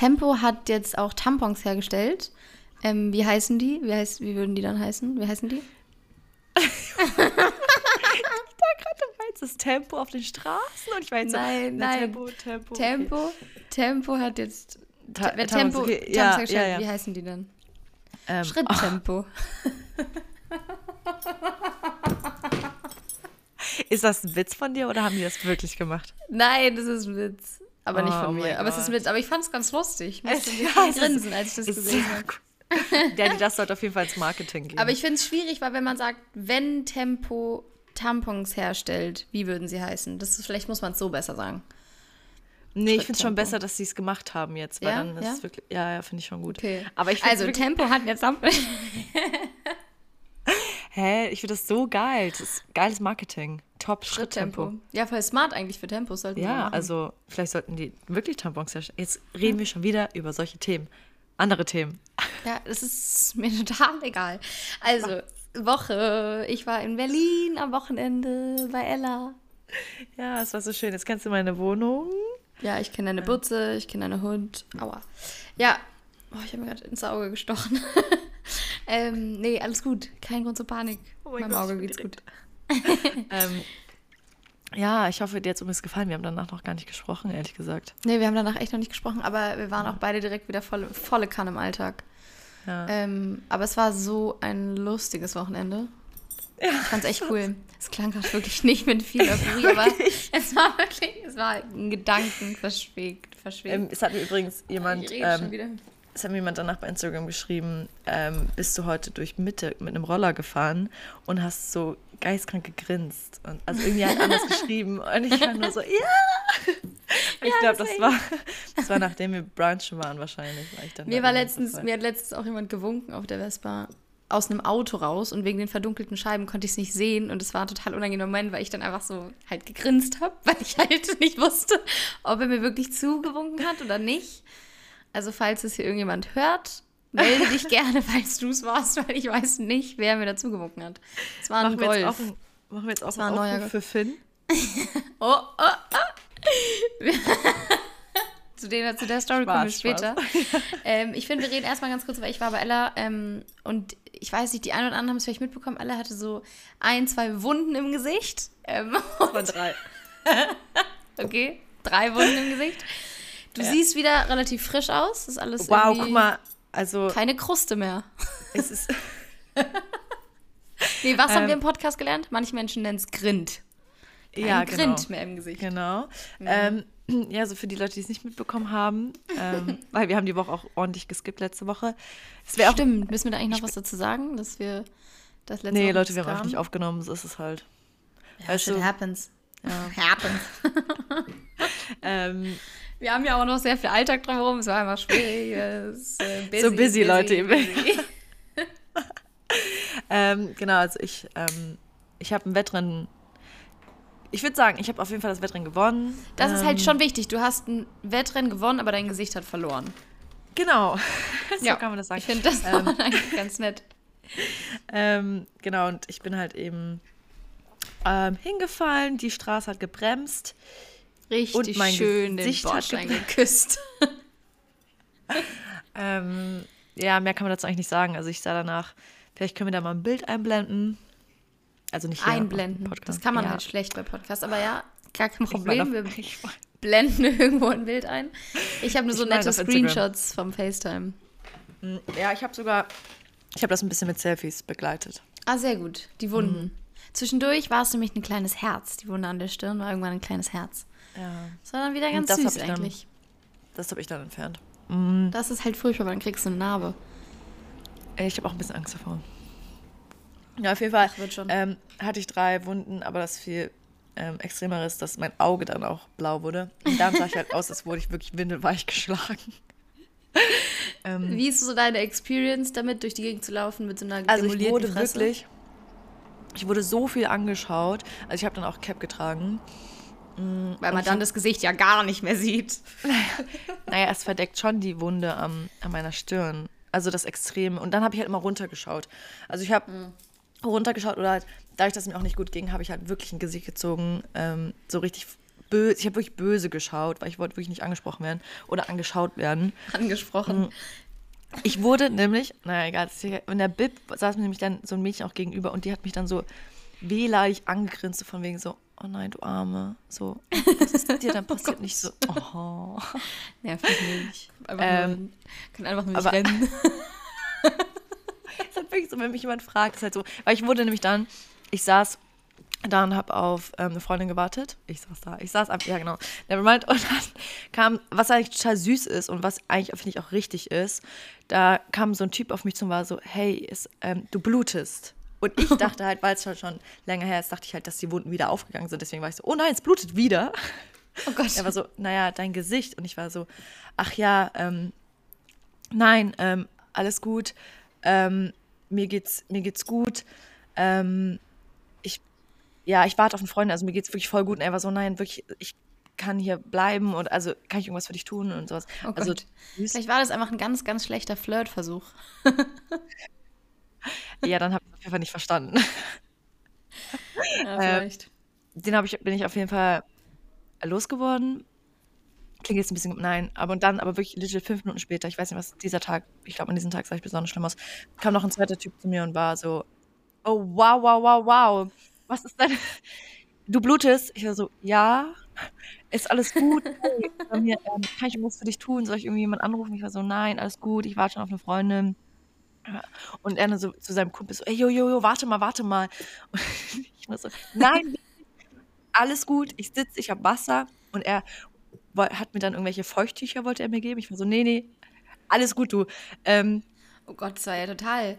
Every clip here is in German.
Tempo hat jetzt auch Tampons hergestellt. Ähm, wie heißen die? Wie, heißt, wie würden die dann heißen? Wie heißen die? das Tempo auf den Straßen und ich so, Nein, na, nein. Tempo, Tempo. okay. Tempo, Tempo hat jetzt. Ta- Tampons, Tempo, okay, Tampons ja, hergestellt. ja, ja. Wie heißen die dann? Ähm, Schritttempo. Ist das ein Witz von dir oder haben die das wirklich gemacht? Nein, das ist ein Witz. Aber nicht Oh von mein mir. Aber es ist. Witz. Aber ich fand es ganz lustig. Ich musste ja, grinsen, als ich das gesehen habe. Ja, das sollte auf jeden Fall ins Marketing gehen. Aber ich finde es schwierig, weil wenn man sagt, wenn Tempo Tampons herstellt, wie würden sie heißen? Das ist, vielleicht muss man es so besser sagen. nee, ich finde es schon besser, dass sie es gemacht haben jetzt, weil Ja? dann ist Ja? es wirklich, ja, ja, finde ich schon gut. Okay. Aber ich also Tempo hat jetzt Tampons. hä, ich finde das so geil. Das ist geiles Marketing. Top Schritttempo. Schritttempo. Ja, voll smart eigentlich für Tempos sollten Ja, also vielleicht sollten die wirklich Tampons herstellen. Jetzt reden wir schon wieder über solche Themen. Andere Themen. Ja, das ist mir total egal. Also, Woche. Ich war in Berlin am Wochenende bei Ella. Ja, es war so schön. Jetzt kennst du meine Wohnung. Ja, ich kenne deine Butze, ich kenne deinen Hund. Aua. Ja, oh, ich habe mir gerade ins Auge gestochen. ähm, nee, alles gut. Kein Grund zur Panik. Oh mein Meinem Gott, Auge geht's gut. Ähm, ja, ich hoffe, dir hat es übrigens gefallen. Wir haben danach noch gar nicht gesprochen, ehrlich gesagt. Nee, wir haben danach echt noch nicht gesprochen, aber wir waren auch beide direkt wieder volle, volle Kanne im Alltag. Ja. Ähm, aber es war so ein lustiges Wochenende. Ich fand's echt cool. Es klang gerade wirklich nicht mit viel Euphorie, aber es war wirklich, es war ein Gedanken verschwebt. Ähm, es hat mir übrigens jemand, rede schon ähm, es hat mir jemand danach bei Instagram geschrieben, ähm, bist du heute durch Mitte mit einem Roller gefahren und hast so geistkrank gegrinst. Und, also irgendwie halt anders geschrieben. Und ich war nur so, ja! Ich glaube, das war, das war nachdem wir brunchen waren wahrscheinlich. War Mir war letztens, mir hat letztens auch jemand gewunken auf der Vespa aus einem Auto raus und wegen den verdunkelten Scheiben konnte ich es nicht sehen und es war ein total unangenehmer Moment, weil ich dann einfach so halt gegrinst habe, weil ich halt nicht wusste, ob er mir wirklich zugewunken hat oder nicht. Also falls es hier irgendjemand hört, melde dich gerne, falls du es warst, weil ich weiß nicht, wer mir dazu gewunken hat. Es war ein Machen wir, jetzt Golf. auch machen wir jetzt auch einen ein neuer für Finn? Oh, oh, oh. zu, den, zu der Story kommen wir Spaß, später. ähm, ich finde, wir reden erstmal ganz kurz, weil ich war bei Ella ähm, und ich weiß nicht, die einen oder anderen haben es vielleicht mitbekommen. Ella hatte so ein, zwei Wunden im Gesicht. Ähm, Von drei. okay, drei Wunden im Gesicht. Du Ja. siehst wieder relativ frisch aus. Das ist alles Wow, guck mal. Also, keine Kruste mehr. es ist. Nee, was haben Ähm, wir im Podcast gelernt? Manche Menschen nennen es Grind. Kein ja, genau. Grind mehr im Gesicht. Genau. Ähm, ja, so für die Leute, die es nicht mitbekommen haben, ähm, weil wir haben die Woche auch ordentlich geskippt letzte Woche. Auch. Stimmt, müssen wir da eigentlich noch was dazu sagen, dass wir das letzte Nee, Woche Leute, wir haben einfach nicht aufgenommen, so ist es halt. Ja, Weißt shit du- happens. Ja. Happens. Ähm, Wir haben ja auch noch sehr viel Alltag drumherum. Es war einfach schwierig. Ist, äh, busy, So busy, Leute. busy. ähm, genau, also ich, ähm, ich habe ein Wettrennen. Ich würde sagen, ich habe auf jeden Fall das Wettrennen gewonnen. Das ist ähm, halt schon wichtig. Du hast ein Wettrennen gewonnen, aber dein Gesicht hat verloren. Genau. so Ja, kann man das sagen. Ich finde das Ähm, eigentlich ganz nett. Ähm, genau, und ich bin halt eben ähm, hingefallen, die Straße hat gebremst. Richtig mein schön den Gesicht hat Bordstein geküsst. Ähm, ja, mehr kann man dazu eigentlich nicht sagen. Also ich sah danach, vielleicht können wir da mal ein Bild einblenden. Also nicht hier Einblenden. Das kann man ja. halt schlecht bei Podcasts. Aber ja, gar kein Problem. Wir blenden irgendwo ein Bild ein. Ich habe nur so nette. Screenshots vom FaceTime. Ja, ich habe sogar, ich habe das ein bisschen mit Selfies begleitet. Ah, sehr gut. Die Wunden. Zwischendurch war es nämlich ein kleines Herz. Die Wunde an der Stirn war irgendwann ein kleines Herz. Ja. Das war dann wieder ganz das hab süß ich dann- eigentlich. Das habe ich dann entfernt. Das ist halt furchtbar, weil dann kriegst du eine Narbe. Ich habe auch ein bisschen Angst davor. Ja, auf jeden Fall Ach, wird schon. ähm, hatte ich drei Wunden, aber das viel ähm, Extremere ist, dass mein Auge dann auch blau wurde. Und dann sah ich halt aus, als wurde ich wirklich windelweich geschlagen. ähm, Wie ist so deine Experience damit, durch die Gegend zu laufen mit so einer also ich wurde Fresse? wirklich, ich wurde so viel angeschaut. Also ich habe dann auch Cap getragen. Weil man dann das Gesicht ja gar nicht mehr sieht. Naja, es verdeckt schon die Wunde am, an meiner Stirn. Also das Extreme. Und dann habe ich halt immer runtergeschaut. Also ich habe runtergeschaut oder halt, dadurch, dass es mir auch nicht gut ging, habe ich halt wirklich ein Gesicht gezogen. Ähm, so richtig böse, ich habe wirklich böse geschaut, weil ich wollte wirklich nicht angesprochen werden oder angeschaut werden. Angesprochen. Mhm. Ich wurde nämlich, naja, egal, in der Bib saß mir nämlich dann so ein Mädchen auch gegenüber und die hat mich dann so wehleidig angegrinst, so von wegen so, oh nein, du Arme, so, was ist dir dann passiert? Nicht so, oh. Nervt mich nicht. Einfach Ähm, nur, kann einfach nur nicht aber- rennen. Es ist halt wirklich so, wenn mich jemand fragt, ist halt so, weil ich wurde nämlich dann, ich saß da und habe auf ähm, eine Freundin gewartet. Ich saß da, ich saß ab, ja genau, nevermind. Und dann kam, was eigentlich total süß ist und was eigentlich, finde ich, auch richtig ist, da kam so ein Typ auf mich zu und war so, hey, ist, ähm, du blutest. Und ich dachte halt, weil es schon, schon länger her ist, dachte ich halt, dass die Wunden wieder aufgegangen sind. Deswegen war ich so, oh nein, es blutet wieder. Oh Gott. Er war so, naja, dein Gesicht. Und ich war so, ach ja, ähm, nein, ähm, alles gut. Ähm, mir geht's, mir geht's gut. Ähm, ich, ja, ich warte auf einen Freund, also mir geht's wirklich voll gut. Und er war so, nein, wirklich, ich kann hier bleiben und also kann ich irgendwas für dich tun und sowas. Oh also. Vielleicht war das einfach ein ganz, ganz schlechter Flirtversuch. ja, dann habe ich auf jeden Fall nicht verstanden. Ja, Äh, vielleicht. Den habe ich, bin ich auf jeden Fall losgeworden. Klingt jetzt ein bisschen, nein, aber und dann, aber wirklich legit fünf Minuten später, ich weiß nicht, was dieser Tag, ich glaube, an diesem Tag sah ich besonders schlimm aus, kam noch ein zweiter Typ zu mir und war so, oh, wow, wow, wow, wow, was ist denn, du blutest? Ich war so, ja, ist alles gut? Hey, mir, ähm, kann ich irgendwas für dich tun? Soll ich irgendwie jemanden anrufen? Ich war so, nein, alles gut, ich warte schon auf eine Freundin. Und er dann so zu seinem Kumpel so, ey, jo, jo, jo, warte mal, warte mal. Und ich war so, nein, alles gut, ich sitze, ich habe Wasser. Und er hat mir dann irgendwelche Feuchttücher, wollte er mir geben. Ich war so, nee, nee, alles gut, du. Ähm, Oh Gott, das war ja total.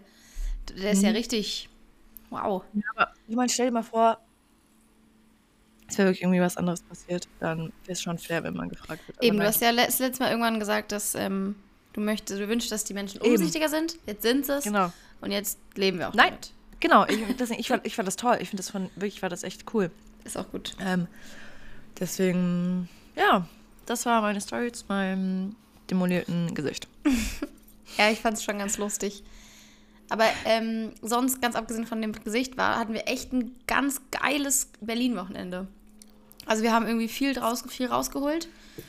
Der ist ja Mhm. richtig. Wow. aber ich meine, stell dir mal vor, es wäre wirklich irgendwie was anderes passiert, dann wäre es schon fair, wenn man gefragt wird. Aber Eben, du nein. hast ja das letzte Mal irgendwann gesagt, dass ähm, du möchtest, du wünschst, dass die Menschen Eben. umsichtiger sind. Jetzt sind sie es. Genau. Und jetzt leben wir auch Nein. damit. Genau, ich, deswegen, ich, fand, ich fand das toll. Ich finde das von, wirklich war das echt cool. Ist auch gut. Ähm, deswegen, ja, das war meine Story zu meinem demolierten Gesicht. Ja, ich fand es schon ganz lustig. Aber ähm, sonst, ganz abgesehen von dem Gesicht, war, hatten wir echt ein ganz geiles Berlin-Wochenende. Also wir haben irgendwie viel, draus, viel rausgeholt.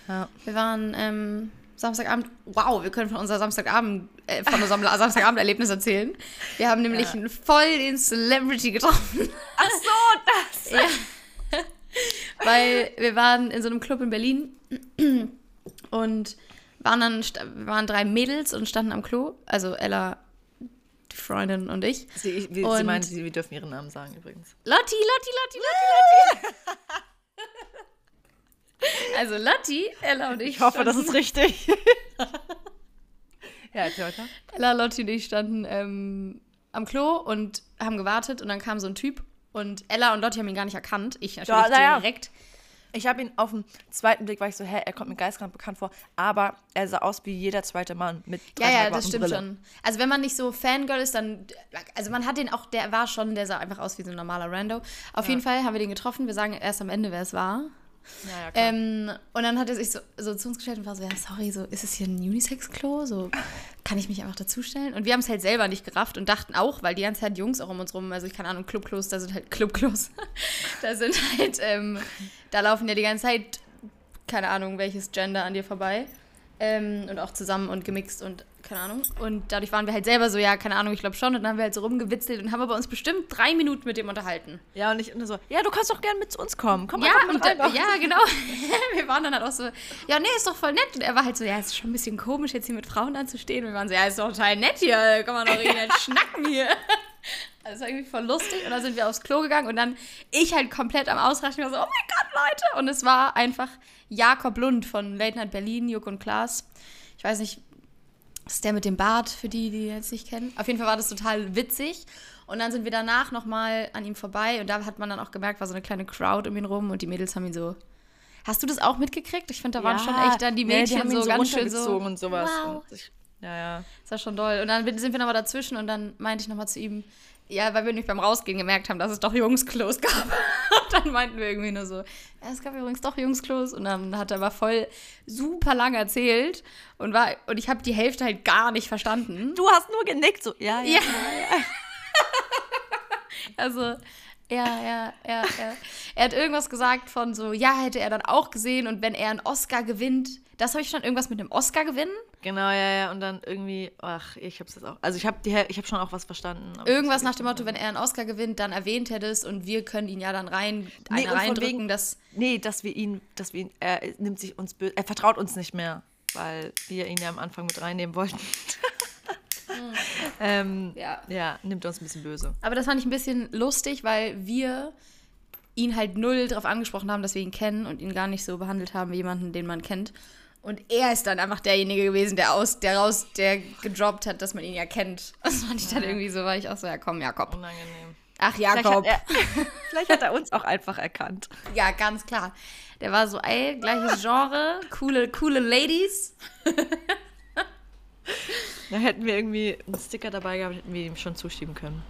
Ja. Wir waren ähm, Samstagabend, wow, wir können von unserer Samstagabend, äh, von unserem Samstagabend-Erlebnis erzählen. Wir haben nämlich Ja. einen voll den Celebrity getroffen. Ach so, das. Ja. Weil wir waren in so einem Club in Berlin und waren dann, waren drei Mädels und standen am Klo. Also Ella, die Freundin und ich. Sie, wie, sie meinte, wir dürfen ihren Namen sagen übrigens. Lotti, Lotti, Lotti, Lotti, Lotti. Also Lotti, Ella und ich. Ich hoffe, das standen- ist richtig. ja, erzähl weiter. Ella, Lotti und ich standen ähm, am Klo und haben gewartet und dann kam so ein Typ und Ella und Lotti haben ihn gar nicht erkannt. Ich natürlich Ja, ja. direkt. Ich habe ihn auf den zweiten Blick, war ich so, hä, er kommt mir geistkrank bekannt vor, aber er sah aus wie jeder zweite Mann mit Ja, 30 ja, das stimmt Brille. schon. Also wenn man nicht so Fangirl ist, dann, also man hat den auch, der war schon, der sah einfach aus wie so ein normaler Rando. Auf jeden Fall haben wir den getroffen. Wir sagen erst am Ende, wer es war. Ähm, und dann hat er sich so, so zu uns gestellt und war so, ja, sorry, so, ist es hier ein Unisex-Klo? So, kann ich mich einfach dazustellen? Und wir haben es halt selber nicht gerafft und dachten auch, weil die ganze Zeit Jungs auch um uns rum, also ich keine Ahnung, Clubklos, da sind halt Clubklos. da sind halt, ähm, da laufen ja die ganze Zeit, keine Ahnung, welches Gender an dir vorbei. Ähm, und auch zusammen und gemixt und keine Ahnung. Und dadurch waren wir halt selber so, ja, keine Ahnung, ich glaube schon. Und dann haben wir halt so rumgewitzelt und haben aber uns bestimmt drei Minuten mit dem unterhalten. ja, und ich und so, ja, du kannst doch gerne mit zu uns kommen. Komm Ja, und, einfach. ja, genau. wir waren dann halt auch so, ja, nee, ist doch voll nett. Und er war halt so, ja, ist schon ein bisschen komisch, jetzt hier mit Frauen anzustehen. Und wir waren so, ja, ist doch total nett hier, kann man doch richtig nett schnacken hier. Also, das war irgendwie voll lustig. Und dann sind wir aufs Klo gegangen und dann ich halt komplett am Ausraschen. Ich war so, oh mein Gott, Leute. Und es war einfach Jakob Lund von Late Night Berlin, Juk und Klaas. Ich weiß nicht, das ist der mit dem Bart, für die, die jetzt nicht kennen. Auf jeden Fall war das total witzig. Und dann sind wir danach nochmal an ihm vorbei und da hat man dann auch gemerkt, war so eine kleine Crowd um ihn rum und die Mädels haben ihn so. Hast du das auch mitgekriegt? Ich finde, da waren schon echt dann die nee, Mädchen haben ihn so, ganz schön so. und sowas. Wow. Und ich, ja, ja. Das war schon doll. Und dann sind wir nochmal dazwischen und dann meinte ich nochmal zu ihm, ja, weil wir nämlich beim Rausgehen gemerkt haben, dass es doch Jungsklos gab. Und dann meinten wir irgendwie nur so, ja, es gab übrigens doch Jungsklos. Und dann hat er aber voll super lang erzählt und war und ich habe die Hälfte halt gar nicht verstanden. Du hast nur genickt, so, ja, ja. Ja. Also, Ja, ja, ja, ja. Er hat irgendwas gesagt von so, ja, hätte er dann auch gesehen und wenn er einen Oscar gewinnt, das habe ich schon irgendwas mit dem Oscar gewinnen. Genau, ja, ja. Und dann irgendwie, ach, ich hab's jetzt auch. Also ich habe ich hab schon auch was verstanden. Irgendwas nach dem Motto, wenn er einen Oscar gewinnt, dann erwähnt er das und wir können ihn ja dann rein, Nee, reindrücken, wegen- dass. Nee, dass wir ihn, dass wir ihn, er nimmt sich uns böse, er vertraut uns nicht mehr, weil wir ihn ja am Anfang mit reinnehmen wollten. ähm, Ja. ja, nimmt uns ein bisschen böse. Aber das fand ich ein bisschen lustig, weil wir ihn halt null darauf angesprochen haben, dass wir ihn kennen und ihn gar nicht so behandelt haben wie jemanden, den man kennt. Und er ist dann einfach derjenige gewesen, der aus, der raus, der gedroppt hat, dass man ihn ja kennt. Das fand ich dann irgendwie so, war ich auch so, ja komm, Jakob. Unangenehm. Ach, Vielleicht Jakob. hat, er, vielleicht hat er uns auch einfach erkannt. Ja, ganz klar. Der war so, ey, gleiches Genre, coole, coole Ladies. Da hätten wir irgendwie einen Sticker dabei gehabt, hätten wir ihm schon zuschieben können.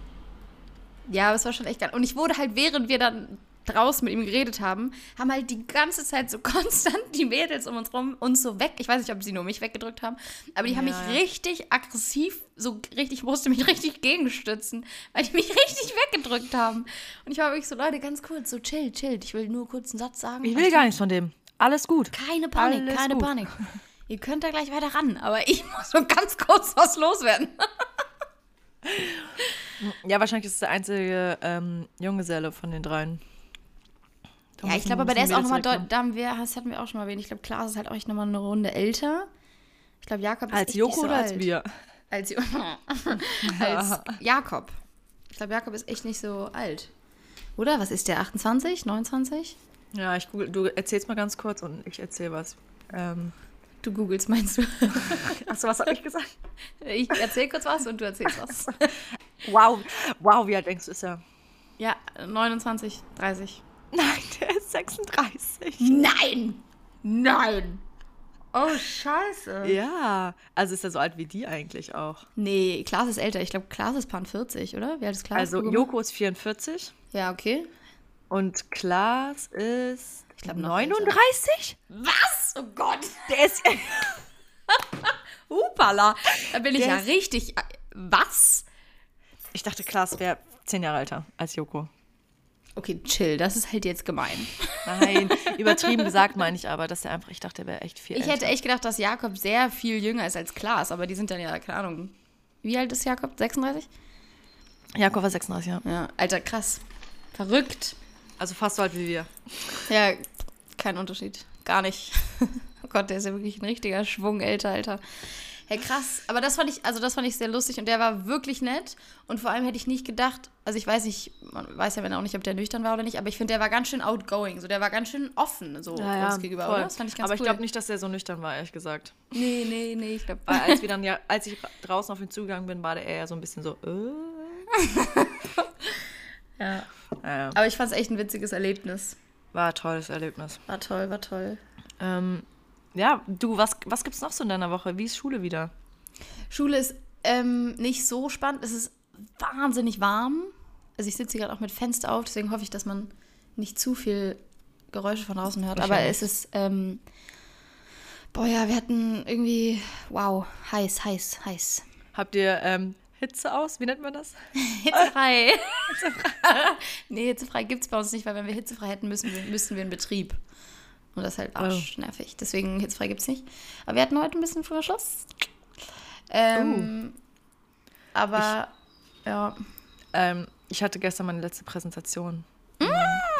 Ja, aber es war schon echt geil. Und ich wurde halt, während wir dann draußen mit ihm geredet haben, haben halt die ganze Zeit so konstant die Mädels um uns rum uns so weg. Ich weiß nicht, ob sie nur mich weggedrückt haben, aber die haben Ja, mich ja. richtig aggressiv, so richtig, ich musste mich richtig gegenstützen, weil die mich richtig weggedrückt haben. Und ich war wirklich so, Leute, ganz kurz, so chill, chill. Ich will nur kurz einen Satz sagen. Ich will gar nichts von dem. Alles gut. Keine Panik, Alles keine gut. Panik. Ihr könnt da gleich weiter ran, aber ich muss so ganz kurz was loswerden. Ja, wahrscheinlich ist es der einzige ähm, Junggeselle von den dreien. Ja, ich glaube, aber der ist auch nochmal, da haben wir, das hatten wir auch schon mal erwähnt. Ich glaube, Klaas ist halt auch nochmal eine Runde älter. Ich glaube, Jakob ist. Als echt Joko nicht so oder als alt. wir? Als, Jo- als Jakob. Ich glaube, Jakob ist echt nicht so alt. Oder? Was ist der? 28? 29? Ja, ich google, du erzählst mal ganz kurz und ich erzähl was. Ähm, Du googelst, meinst du? achso, was habe ich gesagt? Ich erzähl kurz was und du erzählst was. Wow, wow, wie alt denkst du, ist er? Ja, 29, 30. Nein, der 36. Nein! Nein! Oh, scheiße. Ja, also ist er so alt wie die eigentlich auch. Nee, Klaas ist älter. Ich glaube, Klaas ist Pan 40, oder? Wer hat das Klaas? Also. Joko ist 44 Ja, okay. und Klaas ist Ich glaub, noch 39? Was? Oh Gott. Der ist Hupala. Da bin ich Der ja ist- richtig. Was? Ich dachte, Klaas wäre 10 Jahre älter als Joko. Okay, chill. Das ist halt jetzt gemein. Nein, übertrieben gesagt meine ich aber, dass er einfach, ich dachte, er wäre echt viel Ich älter. hätte echt gedacht, dass Jakob sehr viel jünger ist als Klaas, aber die sind dann ja, keine Ahnung. Wie alt ist Jakob? 36? Jakob war 36, ja. Ja, Alter, krass. Verrückt. Also fast so alt wie wir. Ja, kein Unterschied. Gar nicht. oh Gott, der ist ja wirklich ein richtiger Schwung älter, Alter. Hey, krass. Aber das fand ich, also das fand ich sehr lustig und der war wirklich nett. Und vor allem hätte ich nicht gedacht, also ich weiß nicht, man weiß ja auch nicht, ob der nüchtern war oder nicht, aber ich finde, der war ganz schön outgoing. So, der war ganz schön offen so uns gegenüber, voll. oder? Das fand ich ganz Aber ich cool. glaube nicht, dass er so nüchtern war, ehrlich gesagt. Nee, nee, nee, ich glaube. Weil als wir dann ja, als ich draußen auf ihn zugegangen bin, war der eher so ein bisschen so, äh. Ja. Ja, Aber ich fand es echt ein witziges Erlebnis. war ein tolles Erlebnis. War toll, war toll. Ähm, ja, du, was, was gibt's noch so in deiner Woche? Wie ist Schule wieder? Schule ist ähm, nicht so spannend. Es ist wahnsinnig warm. Also ich sitze hier gerade auch mit Fenster auf, deswegen hoffe ich, dass man nicht zu viel Geräusche von draußen hört. Aber es ist, ähm, boah ja, wir hatten irgendwie, wow, heiß, heiß, heiß. Habt ihr ähm, Hitze aus? Wie nennt man das? Hitzefrei. nee, hitzefrei gibt es bei uns nicht, weil wenn wir hitzefrei hätten, müssen wir, müssten wir in Betrieb. Und das ist halt arschnervig. Deswegen hitzefrei gibt es nicht. Aber wir hatten heute ein bisschen früher Schluss. Ähm, Aber, ja. Ähm, ich hatte gestern meine letzte Präsentation. Im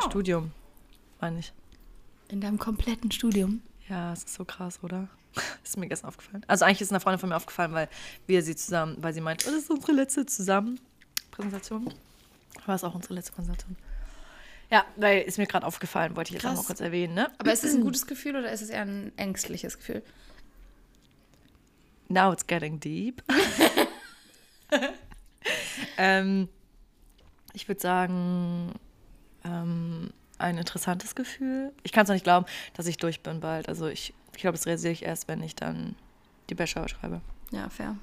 Studium, meine ich. In deinem kompletten Studium. Ja, es ist so krass, oder? ist mir gestern aufgefallen. Also eigentlich ist eine Freundin von mir aufgefallen, weil wir sie zusammen, weil sie meint, oh, das ist unsere letzte zusammen Präsentation. War es auch unsere letzte Präsentation. Ja, weil ist mir gerade aufgefallen, wollte ich jetzt auch Krass. noch kurz erwähnen, ne? Aber ist es ein gutes Gefühl oder ist es eher ein ängstliches Gefühl? Now it's getting deep. ähm, ich würde sagen, ähm, ein interessantes Gefühl. Ich kann es noch nicht glauben, dass ich durch bin bald. Also ich, ich glaube, das realisiere ich erst, wenn ich dann die Bachelor schreibe Ja, fair.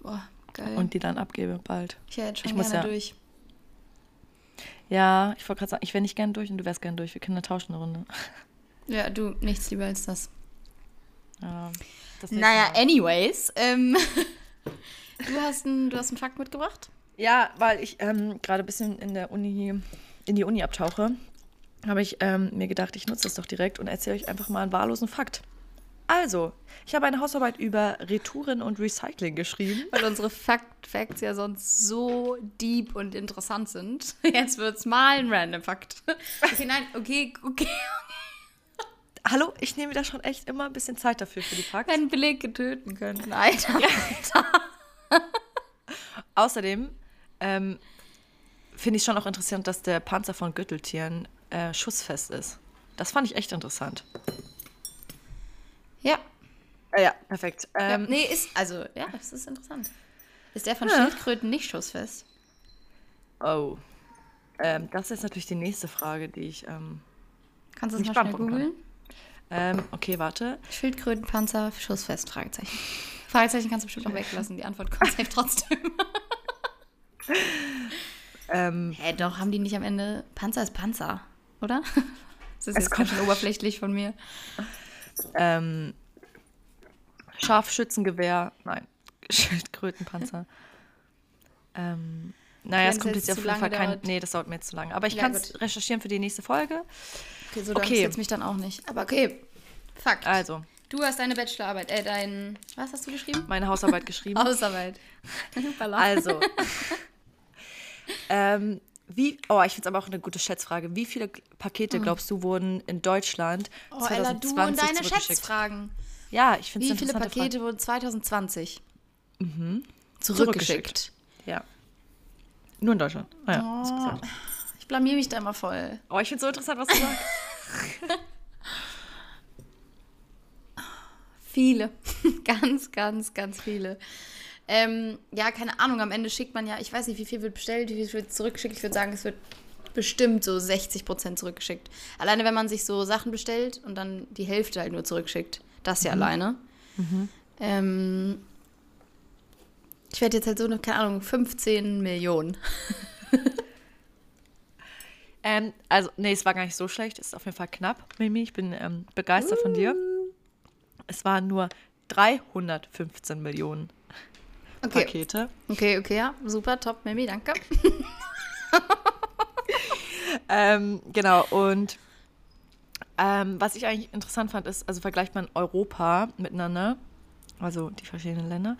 Boah, geil. Mhm. und die dann abgebe bald. ich jetzt schon ich muss ja- durch. Ja, ich wollte gerade sagen, ich wäre nicht gern durch und du wärst gern durch. Wir können eine tauschen eine Runde. Ja, du, nichts lieber als das. Ja, das Naja, Mal. anyways. Ähm, du, hast einen, du hast einen Fakt mitgebracht? Ja, weil ich ähm, gerade ein bisschen in der Uni, in die Uni abtauche, habe ich ähm, mir gedacht, ich nutze das doch direkt und erzähle euch einfach mal einen wahllosen Fakt. Also, ich habe eine Hausarbeit über Retouren und Recycling geschrieben. Weil unsere Fact Facts ja sonst so deep und interessant sind. Jetzt wird es mal ein random Fakt. Okay, nein, okay, okay. Hallo, ich nehme da schon echt immer ein bisschen Zeit dafür für die Facts. Wenn Belege töten könnten. Alter, Alter. Außerdem ähm, finde ich schon auch interessant, dass der Panzer von Gürteltieren äh, schussfest ist. Das fand ich echt interessant. Ja. Ah, ja, perfekt. ja. Ähm, Nee, ist, also, ja, das ist interessant. Ist der von Ja. Schildkröten nicht schussfest? Oh. Ähm, das ist natürlich die nächste Frage, die ich. Ähm, Kannst du es mal schnell googeln? ähm, okay, warte. Schildkrötenpanzer, schussfest, Fragezeichen. Fragezeichen kannst du bestimmt auch weglassen, die Antwort kommt safe trotzdem. Ähm, Hä, doch, haben die nicht am Ende. Panzer ist Panzer, oder? Das ist Es jetzt ganz schön oberflächlich von mir. Ähm, Scharfschützengewehr. Nein. Schildkrötenpanzer. ähm, naja, es kommt jetzt auf jeden Fall kein. dauert. Nee, das dauert mir jetzt zu lange. Aber ich Ja, kann es recherchieren für die nächste Folge. Okay, so Okay. jetzt mich dann auch nicht. Aber okay. Fakt. Also, Du hast deine Bachelorarbeit, äh, dein. Was hast du geschrieben? meine Hausarbeit geschrieben. Hausarbeit. Also. ähm, wie, oh, ich finde es aber auch eine gute Schätzfrage. Wie viele Pakete, glaubst du, wurden in Deutschland oh, Ella, du 2020 und deine? Schätzfragen. Ja, ich finde es Wie viele Pakete wurden 2020 Frage. zurückgeschickt? Zurückgeschickt. Ja. Nur in Deutschland. Naja, ist Oh, gesagt. ich blamier mich da immer voll. Oh, ich finde es so interessant, was du sagst. Viele. ganz, ganz, ganz viele. Ähm, ja, keine Ahnung, am Ende schickt man ja, ich weiß nicht, wie viel wird bestellt, wie viel wird zurückgeschickt. Ich würde sagen, es wird bestimmt so 60 Prozent zurückgeschickt. Alleine, wenn man sich so Sachen bestellt und dann die Hälfte halt nur zurückschickt. Das ja alleine. Ähm, ich werde jetzt halt so, eine, keine Ahnung, 15 Millionen. ähm, also, nee, es war gar nicht so schlecht. Es ist auf jeden Fall knapp, Mimi. Ich bin ähm, begeistert von dir. Es waren nur 315 Millionen Okay. Pakete. Okay, okay, ja. Super, top, Mimi, danke. Ähm, genau, und ähm, was ich eigentlich interessant fand, ist, also vergleicht man Europa miteinander, also die verschiedenen Länder,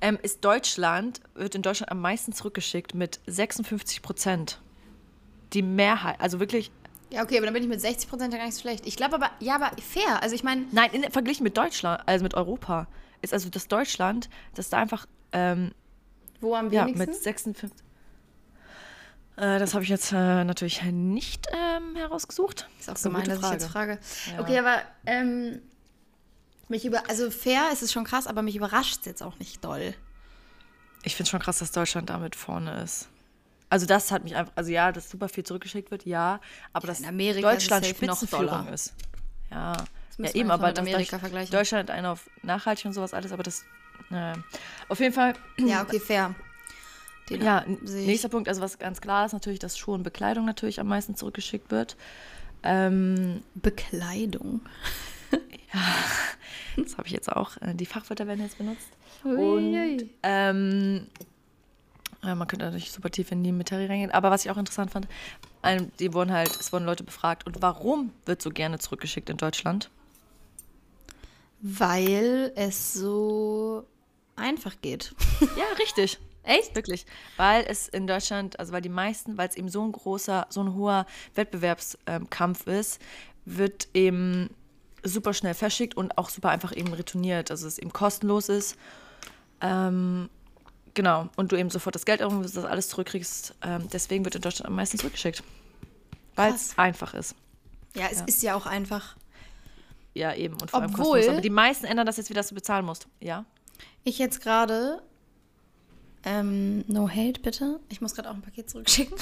ähm, ist Deutschland, wird in Deutschland am meisten zurückgeschickt mit 56 Prozent. Die Mehrheit, also wirklich, Ja, okay, aber dann bin ich mit 60 Prozent ja gar nicht so schlecht. Ich glaube aber, ja, aber fair. Also ich meine, nein, in, verglichen mit Deutschland, also mit Europa, ist also das Deutschland, das da einfach, ähm, wo am ja, wenigsten? mit 56. Äh, das habe ich jetzt äh, natürlich nicht ähm, herausgesucht. Ist auch Das ist gemein, dass ich jetzt frage. Ja. Okay, aber ähm, mich über, also fair ist es schon krass, aber mich überrascht es jetzt auch nicht doll. Ich finde schon krass, dass Deutschland damit vorne ist. Also das hat mich einfach, also ja, dass super viel zurückgeschickt wird, ja, aber Ja, dass ist Deutschland noch Spitzenführung ist. Ja, ja eben, aber dass Amerika. Deutschland einen auf nachhaltig und sowas alles, aber das, naja. Auf jeden Fall, Ja, okay, fair. Den ja, nächster Punkt, also was ganz klar ist natürlich, dass Schuhe und Bekleidung natürlich am meisten zurückgeschickt wird. Ähm, Bekleidung. das habe ich jetzt auch, äh, die Fachwörter werden jetzt benutzt. Und ähm, ja, man könnte natürlich super tief in die Materie reingehen, aber was ich auch interessant fand, die wurden halt, es wurden Leute befragt und warum wird so gerne zurückgeschickt in Deutschland? Weil es so einfach geht. Ja, richtig. Echt? Wirklich. Weil es in Deutschland, also weil die meisten, weil es eben so ein großer, so ein hoher Wettbewerbskampf ist, wird eben super schnell verschickt und auch super einfach eben retourniert. Also es eben kostenlos ist. Ähm, genau. Und du eben sofort das Geld irgendwie das alles zurückkriegst. Ähm, deswegen wird in Deutschland am meisten zurückgeschickt. Weil es einfach ist. Ja, es Ja. ist ja auch einfach. Ja, eben. Und vor allem Obwohl- kostenlos. Aber die meisten ändern das jetzt wieder, dass du bezahlen musst. Ja. Ich jetzt gerade. Ähm, no hate, bitte. Ich muss gerade auch ein Paket zurückschicken.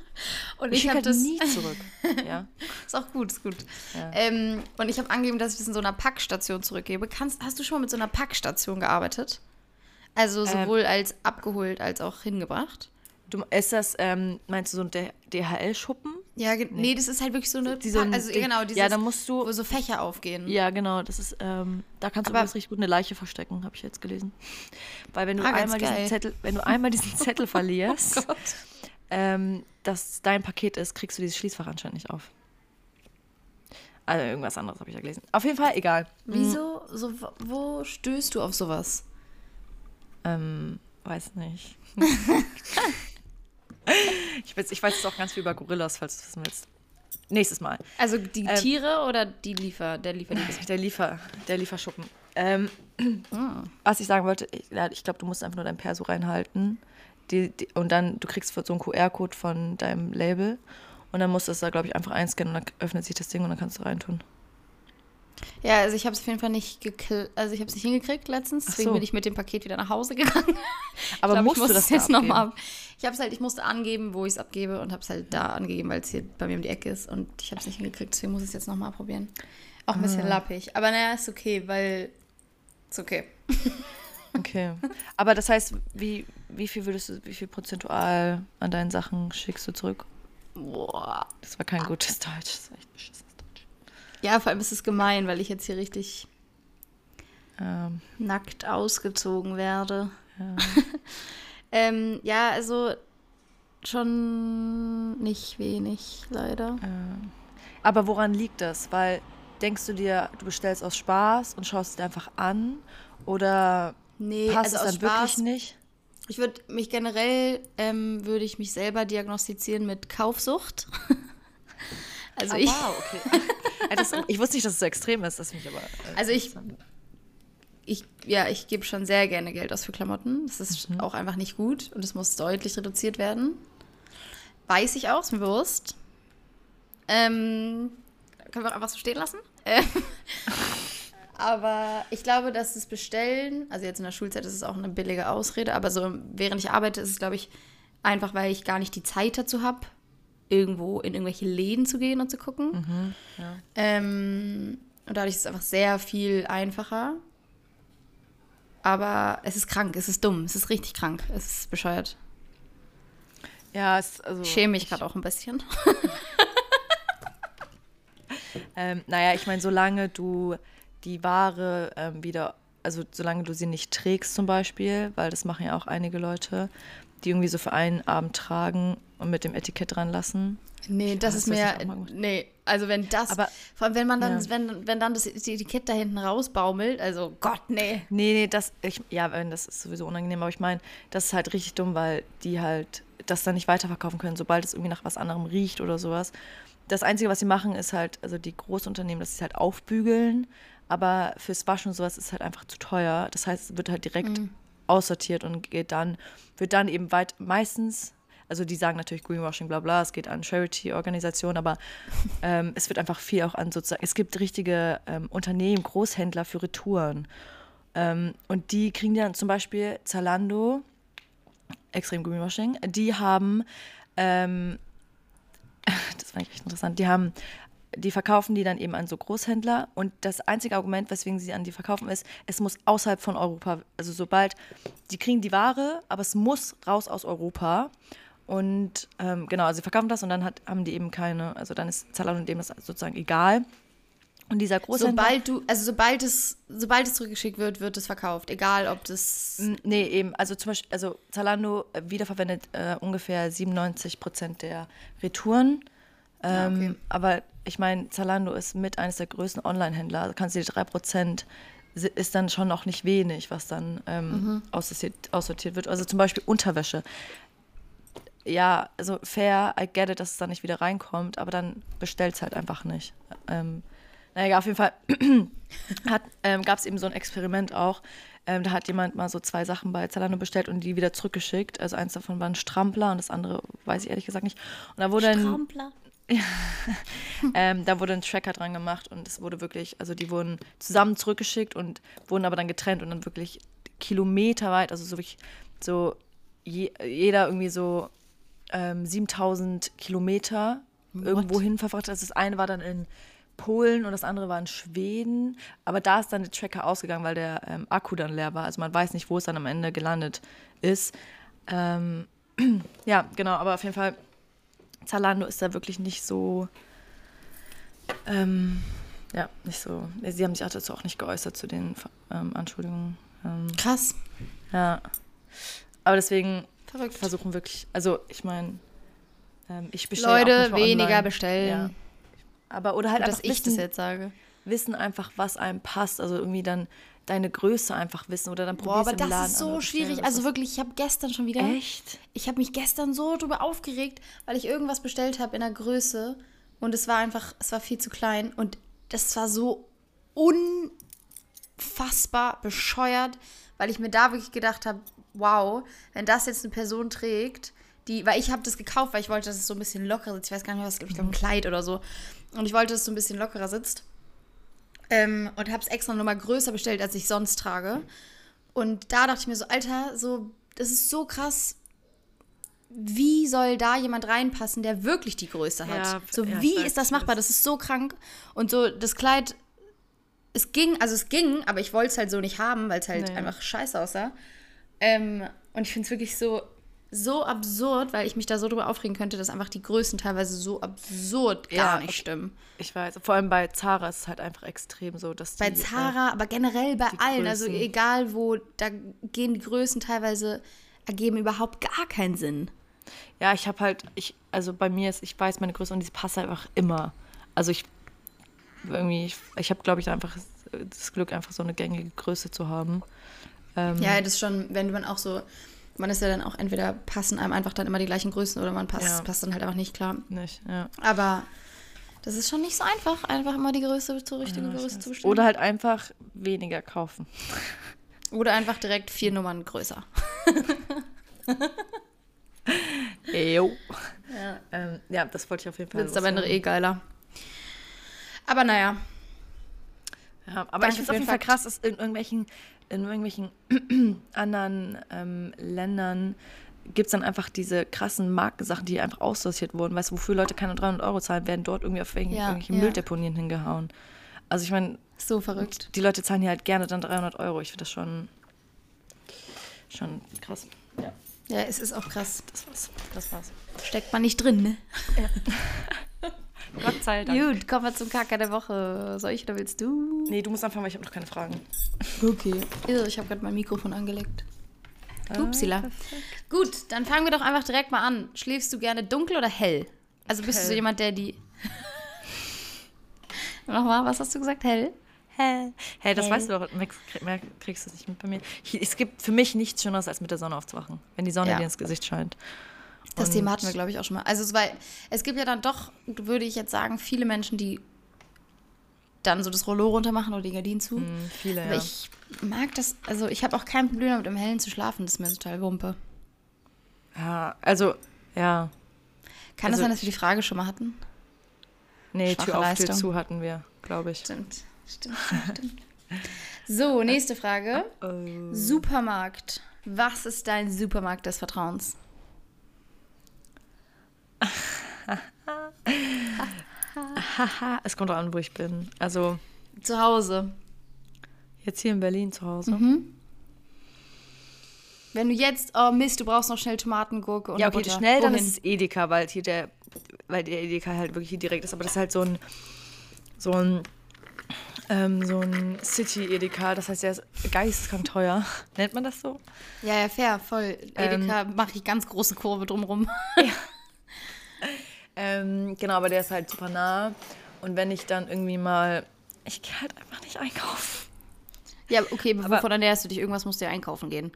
Und Ich ich, habe halt das. nie zurück. Ja. Ist auch gut, ist gut. Ja. Ähm, und ich habe angegeben, dass ich das in so einer Packstation zurückgebe. Kannst, hast du schon mal mit so einer Packstation gearbeitet? Also Ähm. sowohl als abgeholt als auch hingebracht? Du, ist das, ähm, meinst du so ein DHL-Schuppen? Ja, ge- nee. das ist halt wirklich so eine. Die so also Ding. genau, dieses, Ja, dann musst du- Wo so Fächer aufgehen. Ja, genau. Das ist, ähm, da kannst du Aber- übrigens richtig gut eine Leiche verstecken, habe ich jetzt gelesen. Weil wenn du Ah, einmal diesen. Zettel, wenn du einmal diesen Zettel verlierst, Oh ähm, dass dein Paket ist, kriegst du dieses Schließfach anscheinend nicht auf. Also irgendwas anderes habe ich ja gelesen. Auf jeden Fall, egal. Wieso? So, wo stößt du auf sowas? Ähm, weiß nicht. ich, weiß, ich weiß jetzt auch ganz viel über Gorillas, falls du wissen willst. Nächstes Mal. Also die Ähm, Tiere oder die Liefer, der Lieferdienst? Der, Liefer, der Lieferschuppen. Ähm, Was ich sagen wollte, ich, ich glaube, du musst einfach nur dein Perso reinhalten. Die, die, und dann, du kriegst so einen QR-Code von deinem Label. Und dann musst du es da, glaube ich, einfach einscannen und dann öffnet sich das Ding und dann kannst du reintun. Ja, also ich habe es auf jeden Fall nicht also ich habe es nicht hingekriegt letztens, deswegen so. bin ich mit dem Paket wieder nach Hause gegangen. Aber ich glaub, musst ich muss du das da jetzt noch mal abgeben? ab. Ich habe es halt, ich musste angeben, wo ich es abgebe und habe es halt da angegeben, weil es hier bei mir um die Ecke ist und ich habe es nicht hingekriegt, deswegen muss ich es jetzt noch mal probieren. Auch ein Ah. bisschen lappig, aber naja, ist okay, weil ist okay. Okay. Aber das heißt, wie, wie viel würdest du, wie viel prozentual an deinen Sachen schickst du zurück? Boah. Das war kein gutes Deutsch. Das war echt beschissenes Deutsch. Ja, vor allem ist es gemein, weil ich jetzt hier richtig Ähm, nackt ausgezogen werde. ja. Ähm, ja, also schon nicht wenig, leider. Aber woran liegt das? Weil denkst du dir, du bestellst aus Spaß und schaust es dir einfach an? Oder Nee, passt also es aus dann Spaß. wirklich nicht? Ich würde mich generell, ähm, würde ich mich selber diagnostizieren mit Kaufsucht. also Ah, ich, wow, okay. Ja, das, ich wusste nicht, dass es so extrem ist. Das mich aber. äh, Also ich- ich, ja, ich gebe schon sehr gerne Geld aus für Klamotten. Das ist Mhm. auch einfach nicht gut und es muss deutlich reduziert werden. Weiß ich auch, ist mir bewusst. Ähm, können wir einfach so stehen lassen. Ähm, aber ich glaube, dass das Bestellen, also jetzt in der Schulzeit ist es auch eine billige Ausrede, aber so während ich arbeite, ist es, glaube ich, einfach, weil ich gar nicht die Zeit dazu habe, irgendwo in irgendwelche Läden zu gehen und zu gucken. ja. Ähm, und dadurch ist es einfach sehr viel einfacher. Aber es ist krank, es ist dumm, es ist richtig krank, es ist bescheuert. Ja, es, also. Ich schäme mich gerade auch ein bisschen. Ähm, naja, ich meine, solange du die Ware ähm, wieder, also solange du sie nicht trägst zum Beispiel, weil das machen ja auch einige Leute, die irgendwie so für einen Abend tragen und mit dem Etikett dran lassen. Nee, das weiß, ist mir. Nee, also wenn das. Aber- vor allem, wenn man dann, Ja. wenn, wenn dann das Etikett da hinten rausbaumelt, also Gott, nee. Nee, nee, das, ich, ja, wenn, das ist sowieso unangenehm, aber ich meine, das ist halt richtig dumm, weil die halt das dann nicht weiterverkaufen können, sobald es irgendwie nach was anderem riecht oder sowas. Das Einzige, was sie machen, ist halt, also die Großunternehmen, dass sie es halt aufbügeln, aber fürs Waschen und sowas ist halt einfach zu teuer. Das heißt, es wird halt direkt aussortiert und geht dann, wird dann eben weit, meistens, also die sagen natürlich Greenwashing, bla bla, es geht an Charity-Organisationen, aber ähm, es wird einfach viel auch an sozusagen, es gibt richtige ähm, Unternehmen, Großhändler für Retouren. Ähm, und die kriegen dann zum Beispiel Zalando, extrem Greenwashing, die haben, ähm, das fand ich echt interessant, die haben, die verkaufen die dann eben an so Großhändler und das einzige Argument, weswegen sie an die verkaufen, ist, es muss außerhalb von Europa, also sobald, die kriegen die Ware, aber es muss raus aus Europa und ähm, genau, also sie verkaufen das und dann hat, haben die eben keine, also dann ist Zalando dem das sozusagen egal. Und dieser Großhändler... Sobald du, also sobald es, sobald es zurückgeschickt wird, wird es verkauft. Egal, ob das. Nee, eben. Also zum Beispiel, also Zalando äh, wiederverwendet äh, ungefähr 97 Prozent der Retouren. Ähm, Ah, okay. Aber ich meine, Zalando ist mit eines der größten Online-Händler. Also kannst du die 3 Prozent si- ist dann schon noch nicht wenig, was dann ähm, Mhm. aussortiert, aussortiert wird. Also zum Beispiel Unterwäsche. Ja, also fair, I get it, dass es dann nicht wieder reinkommt, aber dann bestellt es halt einfach nicht. Ähm, naja, auf jeden Fall ähm, gab es eben so ein Experiment auch. Ähm, da hat jemand mal so zwei Sachen bei Zalando bestellt und die wieder zurückgeschickt. Also eins davon war ein Strampler und das andere weiß ich ehrlich gesagt nicht. Und da wurde ein, Strampler. ähm, da wurde ein Tracker dran gemacht und es wurde wirklich, also die wurden zusammen zurückgeschickt und wurden aber dann getrennt und dann wirklich kilometerweit, also so wirklich so je, jeder irgendwie so ähm, 7000 Kilometer irgendwo hin verfrachtet. Also das eine war dann in Polen und das andere war in Schweden. Aber da ist dann der Tracker ausgegangen, weil der ähm, Akku dann leer war. Also man weiß nicht, wo es dann am Ende gelandet ist. Ähm, ja, genau, aber auf jeden Fall Zalando ist da wirklich nicht so. Ähm, ja, nicht so. Sie haben sich auch dazu auch nicht geäußert zu den ähm, Anschuldigungen. Ähm, Krass. ja. Aber deswegen Verrückt. versuchen wirklich, also ich meine, ähm, ich bestelle Leute, weniger online. bestellen. Ja. Aber oder halt Dass einfach ich wissen, das jetzt sage. wissen einfach, was einem passt. Also irgendwie dann deine Größe einfach wissen oder dann Boah, aber probierst das Laden ist so schwierig. Also wirklich, ich habe gestern schon wieder. Echt? Ich habe mich gestern so drüber aufgeregt, weil ich irgendwas bestellt habe in der Größe und es war einfach, es war viel zu klein und das war so unfassbar bescheuert, weil ich mir da wirklich gedacht habe, wow, wenn das jetzt eine Person trägt, die, weil ich habe das gekauft, weil ich wollte, dass es so ein bisschen lockerer sitzt. Ich weiß gar nicht, was, ich glaube, ein Kleid oder so. Und ich wollte, dass es so ein bisschen lockerer sitzt. Ähm, und habe es extra nochmal größer bestellt, als ich sonst trage. Und da dachte ich mir so, Alter, so, das ist so krass. Wie soll da jemand reinpassen, der wirklich die Größe hat? Ja, so, ja, wie ist das machbar? Das ist so krank. Und so, das Kleid, es ging, also es ging, aber ich wollte es halt so nicht haben, weil es halt Nee. einfach scheiße aussah. Ähm, und ich finde es wirklich so, so absurd, weil ich mich da so drüber aufregen könnte, dass einfach die Größen teilweise so absurd gar Ja, nicht stimmen. Ich weiß. Vor allem bei Zara ist es halt einfach extrem so, dass Bei die, äh, Zara, aber generell bei allen, also Größen. egal wo, da gehen die Größen teilweise, ergeben überhaupt gar keinen Sinn. Ja, ich habe halt, ich, also bei mir ist, ich weiß meine Größe und die passt einfach immer. Also ich irgendwie, ich, ich habe, glaube ich, einfach das Glück, einfach so eine gängige Größe zu haben. Ähm, Ja, das ist schon, wenn man auch so, man ist ja dann auch entweder passen einem einfach dann immer die gleichen Größen oder man passt, Ja. passt dann halt einfach nicht klar. Nicht, ja. Aber das ist schon nicht so einfach, einfach immer die Größe zur richtigen Ja, Größe zu bestellen. Oder halt einfach weniger kaufen. Oder einfach direkt vier Nummern größer. Jo. Ja. Ähm, ja, das wollte ich auf jeden Fall. Sitzt am Ende eh geiler. Aber naja, Ja, aber Danke ich finde es auf den jeden Fall krass, dass in irgendwelchen, in irgendwelchen anderen ähm, Ländern gibt es dann einfach diese krassen Markensachen, die einfach aussortiert wurden. Weißt du, wofür Leute keine 300 Euro zahlen, werden dort irgendwie auf irgendwelche, Ja, irgendwelche ja. Mülldeponien hingehauen. Also ich meine, so verrückt. die Leute zahlen hier halt gerne dann 300 Euro. Ich finde das schon, schon krass. Ja, Ja, es ist auch krass. das war's. Das war's. Steckt man nicht drin, ne? Gott sei Dank. Gut, kommen wir zum Kacker der Woche. Soll ich oder willst du? Nee, du musst anfangen, weil ich habe noch keine Fragen. Okay. Ich habe gerade mein Mikrofon angelegt. Upsila. Ah, perfekt. Gut, dann fangen wir doch einfach direkt mal an. Schläfst du gerne dunkel oder hell? Also bist du so Hell. jemand, der die. Nochmal, was hast du gesagt? Hell? Hell. Hey, das Hell. weißt du doch, mehr kriegst du es nicht mit bei mir. Ich, es gibt für mich nichts Schöneres, als mit der Sonne aufzuwachen, wenn die Sonne Ja. dir ins Gesicht scheint. Das Und- Thema hatten wir, glaube ich, auch schon mal. Also, es, weil, es gibt ja dann doch, würde ich jetzt sagen, viele Menschen, die dann so das Rollo runter machen oder die Gardinen zu. Hm, viele, Aber ja. ich mag das, also ich habe auch kein Problem damit, im Hellen zu schlafen. Das ist mir total Wumpe. ja, also, ja. Kann Also- das sein, dass wir die Frage schon mal hatten? Nee, Schwache Tür auf, Tür zu hatten wir, glaube ich. Stimmt, stimmt, stimmt. So, nächste Frage. Oh. Supermarkt. Was ist dein Supermarkt des Vertrauens? Haha, es kommt auch an, wo ich bin. Also, Zu Hause. jetzt hier in Berlin zu Hause. Mhm. Wenn du jetzt, oh Mist, du brauchst noch schnell Tomaten, Gurke und Ja, okay, Butter. schnell, dann Wohin? ist es Edeka, weil hier der, weil der Edeka halt wirklich hier direkt ist. Aber das ist halt so ein, so ein, ähm, so ein City-Edeka. Das heißt, der ist geisteskrank teuer. Nennt man das so? Ja, ja, fair, voll. Ähm, Edeka mache ich ganz große Kurve drumrum. Ähm, genau, aber der ist halt super nah. Und wenn ich dann irgendwie mal, ich gehe halt einfach nicht einkaufen. ja, okay, Aber- wovon ernährst du dich? Irgendwas musst du ja einkaufen gehen.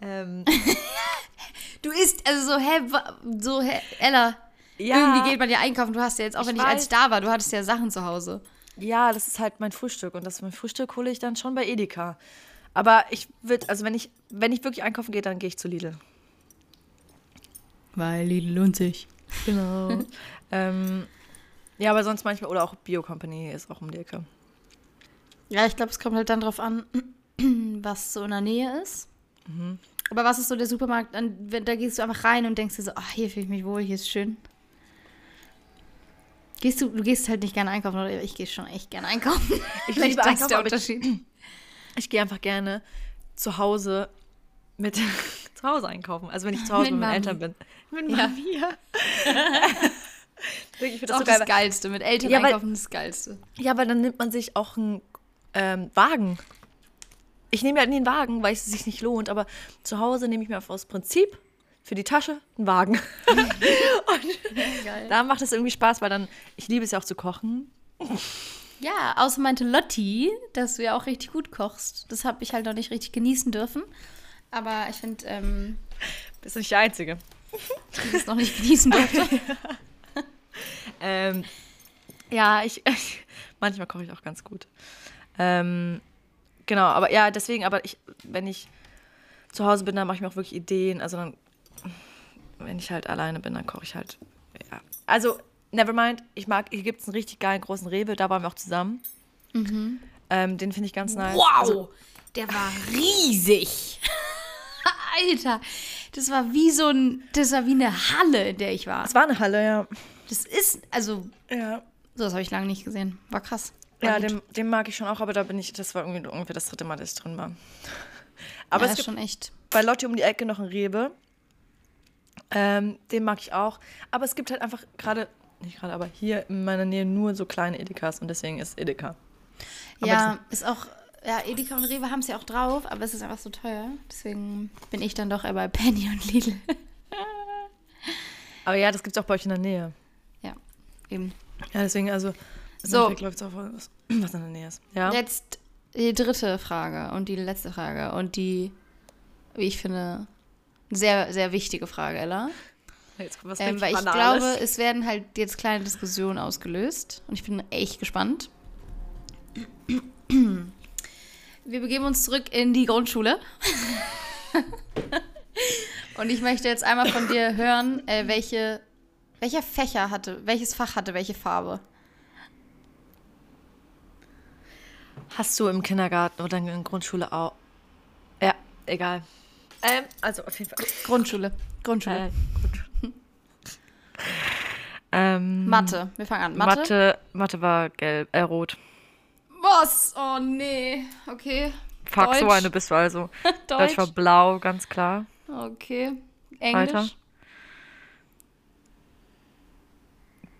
Ähm, Du isst, also so, hä, so, hä, Ella, ja, irgendwie geht man ja einkaufen. Du hast ja jetzt, auch Ich wenn ich als weiß. ich da war, du hattest ja Sachen zu Hause. ja, das ist halt mein Frühstück. Und das mein Frühstück hole ich dann schon bei Edeka. Aber ich würde, also wenn ich, wenn ich wirklich einkaufen gehe, dann gehe ich zu Lidl. Weil Lidl lohnt sich. Genau. ähm, ja, aber sonst manchmal, oder auch Bio Company ist auch um die Ecke. Ja, ich glaube, es kommt halt dann drauf an, was so in der Nähe ist. Mhm. Aber was ist so der Supermarkt? an- Da gehst du einfach rein und denkst dir so, ach, hier fühle ich mich wohl, hier ist schön. Gehst du, du gehst halt nicht gerne einkaufen, oder ich gehe schon echt gerne einkaufen. Ich Vielleicht liebe das einkaufen, der aber ich- Unterschied. Ich gehe einfach gerne zu Hause mit, zu Hause einkaufen. Also wenn ich zu Hause Mit mit, meinen. Eltern bin. Mit Ja. Mami, ja. Wirklich, ich finde Das ist auch das so das geil. Geilste. Mit Eltern Ja, weil- einkaufen ist das Geilste. Ja, weil dann nimmt man sich auch einen ähm, Wagen. Ich nehme ja nie einen Wagen, weil es sich nicht lohnt, aber zu Hause nehme ich mir aus Prinzip für die Tasche einen Wagen. Geil. Da macht es irgendwie Spaß, weil dann, ich liebe es ja auch zu kochen. Ja, außer meinte Lotti, dass du ja auch richtig gut kochst. Das habe ich halt noch nicht richtig genießen dürfen. Aber ich finde, ähm, Bist du nicht die Einzige. ich es noch nicht genießen durfte. Ähm, ja, ich, manchmal koche ich auch ganz gut. Ähm, genau, aber ja, deswegen, aber ich, wenn ich zu Hause bin, dann mache ich mir auch wirklich Ideen. Also dann, wenn ich halt alleine bin, dann koche ich halt. Ja. Also, nevermind, ich mag, hier gibt es einen richtig geilen großen Rewe, da waren wir auch zusammen. Ähm, den finde ich ganz nice. Wow, Also, der war riesig. Alter, das war wie so ein, das war wie eine Halle, in der ich war. es war eine Halle, ja. Das ist, also, Ja. so das habe ich lange nicht gesehen. War krass. War Ja, den, den mag ich schon auch, aber da bin ich, das war irgendwie ungefähr das dritte Mal, dass ich drin war. Aber ja, es ist schon echt. bei Lotti um die Ecke noch einen Rewe. Ähm, den mag ich auch. Aber es gibt halt einfach gerade, nicht gerade, aber hier in meiner Nähe nur so kleine Edekas und deswegen ist Edeka. Aber ja, ist auch, ja, Edeka und Rewe haben es ja auch drauf, aber es ist einfach so teuer. Deswegen bin ich dann doch eher bei Penny und Lidl. Aber ja, das gibt es auch bei euch in der Nähe. ja, eben. Ja, deswegen, also, So. läuft es auch was, was in der Nähe ist. Ja. Jetzt die dritte Frage und die letzte Frage und die, wie ich finde, sehr, sehr wichtige Frage, Ella. Jetzt kommt was Ähm, weil ich Banales. glaube, es werden halt jetzt kleine Diskussionen ausgelöst und ich bin echt gespannt. Wir begeben uns zurück in die Grundschule. und ich möchte jetzt einmal von dir hören, äh, welche, welcher Fächer hatte, welches Fach hatte welche Farbe? Hast du im Kindergarten oder in der Grundschule auch? Ja, egal. Ähm, also auf jeden Fall. Grundschule. Grundschule. Äh, gut. ähm, Mathe. Wir fangen an. Mathe. Mathe, Mathe war gelb, äh, rot. Was? Oh nee. Okay. Fuck, so Deutsch. eine bist du also. Deutsch Deutsch. war blau, ganz klar. Okay. Englisch. Weiter.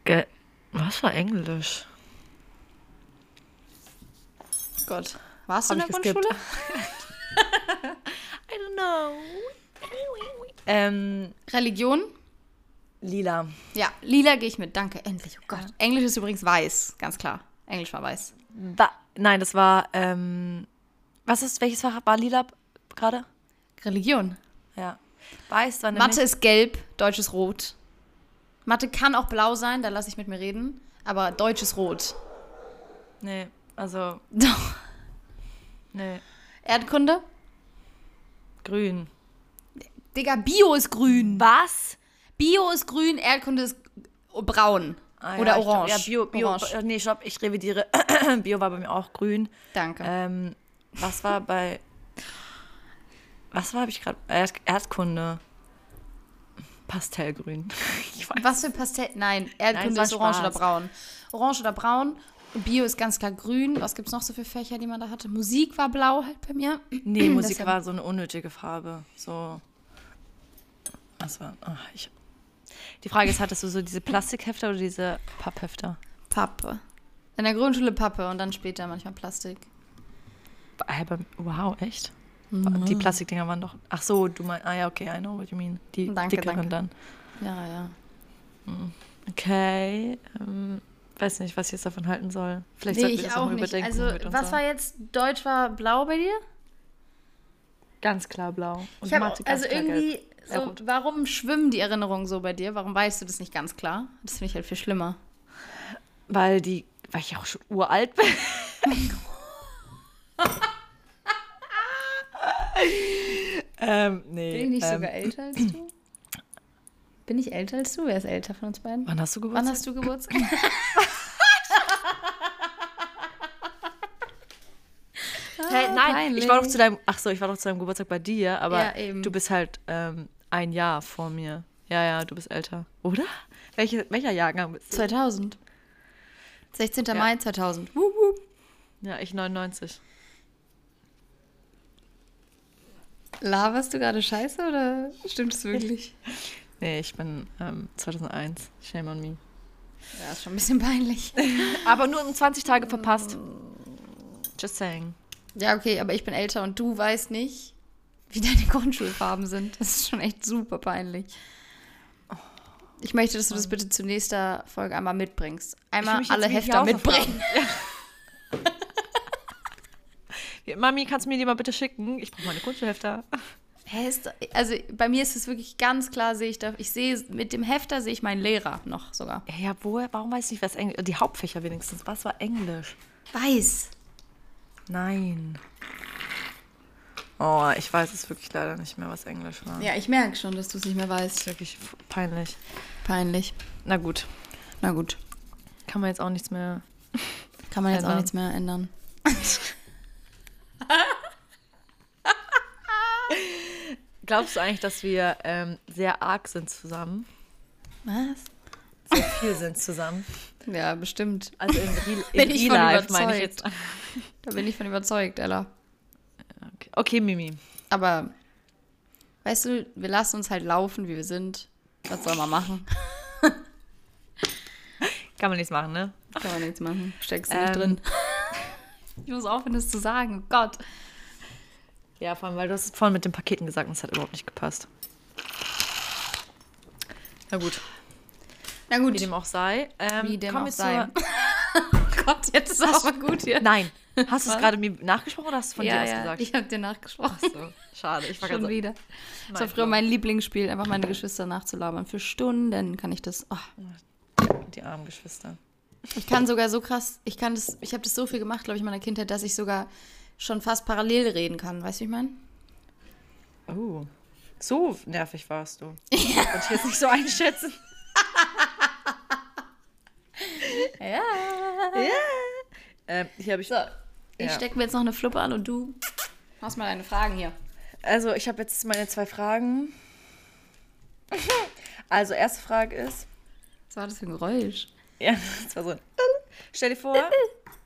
Ge Was war Englisch? Gott. Warst du in der. Grundschule? I don't know. Ähm, Religion? lila. Ja, lila gehe ich mit. Danke, endlich. Oh Gott. Englisch ist übrigens weiß, ganz klar. Englisch war weiß. Wa Nein, das war, ähm, was ist, welches Fach war lila gerade? Religion. Ja. Weiß war Mathe ist gelb, Deutsch ist rot. Mathe kann auch blau sein, da lasse ich mit mir reden. Aber Deutsch ist rot. Nee, also, Doch. nee, Erdkunde? grün. Digga, Bio ist grün. Was? Bio ist grün, Erdkunde ist braun. Ah, Oder ja, ich orange. Ja, Bio, Bio, Orange. äh, nee, stopp, ich revidiere. Bio war bei mir auch grün. Danke. Ähm, was war bei. Was war, habe ich gerade. Erd Erdkunde. Pastellgrün. Ich weiß. Was für Pastell? Nein, Erdkunde Nein, ist orange oder schwarz. braun. Orange oder braun. Bio ist ganz klar grün. Was gibt es noch so für Fächer, die man da hatte? Musik war blau halt bei mir. Nee, Musik war so eine unnötige Farbe. So. Was war. ach, ich, die Frage ist, hattest du so diese Plastikhefter oder diese Papphefter? Pappe. In der Grundschule Pappe und dann später manchmal Plastik. Wow, echt? Die Plastikdinger waren doch. Ach so, du meinst. Ah ja, okay, I know what you mean. Die Danke, dickeren danke. dann. Ja, ja. Okay. Ähm, weiß nicht, was ich jetzt davon halten soll. Vielleicht Nee, sollten wir ich das auch noch nicht. überdenken. Also, was war jetzt? Deutsch war blau bei dir? Ganz klar blau. Und Ich habe Mathe ganz also klar irgendwie gelb. So, warum schwimmen die Erinnerungen so bei dir? Warum weißt du das nicht ganz klar? Das finde ich halt viel schlimmer. Weil die. Weil ich auch schon uralt bin. ähm, nee. Bin ich nicht ähm, sogar älter als du? Bin ich älter als du? Wer ist älter von uns beiden? Wann hast du Wann Geburtstag? hast du Geburtstag? Hey, nein, peinlich. ich war doch zu deinem. Ach so, ich war doch zu deinem Geburtstag bei dir, aber Ja, du bist halt ähm, ein Jahr vor mir. Ja, ja, du bist älter. Oder? Welche, welcher Jahrgang bist du? 2000. 16. Ja. Mai 2000. Wup, wup. Ja, ich 99. Laberst du gerade Scheiße oder stimmt es wirklich? Nee, ich bin ähm, 2001. Shame on me. Ja, ist schon ein bisschen peinlich. Aber nur um 20 Tage verpasst. Just saying. Ja, okay, aber ich bin älter und du weißt nicht, wie deine Grundschulfarben sind. Das ist schon echt super peinlich. Ich möchte, dass du das bitte zur nächsten Folge einmal mitbringst. Einmal alle Hefter mitbringen. Ja, Mami, kannst du mir die mal bitte schicken? Ich brauche meine Grundschulhefter. Also bei mir ist es wirklich ganz klar, sehe ich da, ich sehe, mit dem Hefter sehe ich meinen Lehrer noch sogar. Ja, ja woher? Warum weiß ich nicht, was Englisch Die Hauptfächer wenigstens. Was war Englisch? Weiß. Nein. Oh, ich weiß es wirklich leider nicht mehr, was Englisch war. Ja, ich merke schon, dass du es nicht mehr Das weißt. ist wirklich peinlich. Peinlich. Na gut, Na gut. kann man jetzt auch nichts mehr. Kann man jetzt auch nichts mehr ändern. Glaubst du eigentlich, dass wir ähm, sehr arg sind zusammen? Was? Sehr viel sind zusammen. Ja, bestimmt. Also in Real, Bin in real life meine ich jetzt. Da bin ich von überzeugt, Ella. Okay. Mimi. Aber, weißt du, wir lassen uns halt laufen, wie wir sind. Was soll man machen? Kann man nichts machen, ne? Kann man nichts machen. Steckst du Ähm. nicht drin. Ich muss aufhören, das zu sagen. Gott. Ja, vor allem, weil du hast es vorhin mit den Paketen gesagt und es hat überhaupt nicht gepasst. Na gut, Na gut. wie dem auch sei. Ähm, Wie dem auch sei. Gott, jetzt ist es aber gut hier. Nein, hast du es gerade mir nachgesprochen oder hast du es von ja, dir aus ja, gesagt? ich habe dir nachgesprochen. Ach so, schade. Ich war Schon so, wieder. Das war früher mein Lieblingsspiel, einfach meine Geschwister nachzulabern. Für Stunden kann ich das. Oh. die armen Geschwister. Ich kann sogar so krass, ich kann das, ich habe das so viel gemacht, glaube ich, in meiner Kindheit, dass ich sogar schon fast parallel reden kann. Weißt du, wie ich meine? Oh, so nervig warst du. Ja. Konnte ich jetzt nicht so einschätzen. Ja. Ähm, hier habe ich. So, ich Ja. stecke mir jetzt noch eine Fluppe an und du machst mal deine Fragen hier. Also, ich habe jetzt meine zwei Fragen. Also, erste Frage ist. Was war das für ein Geräusch? Ja, das war so ein. Stell dir vor,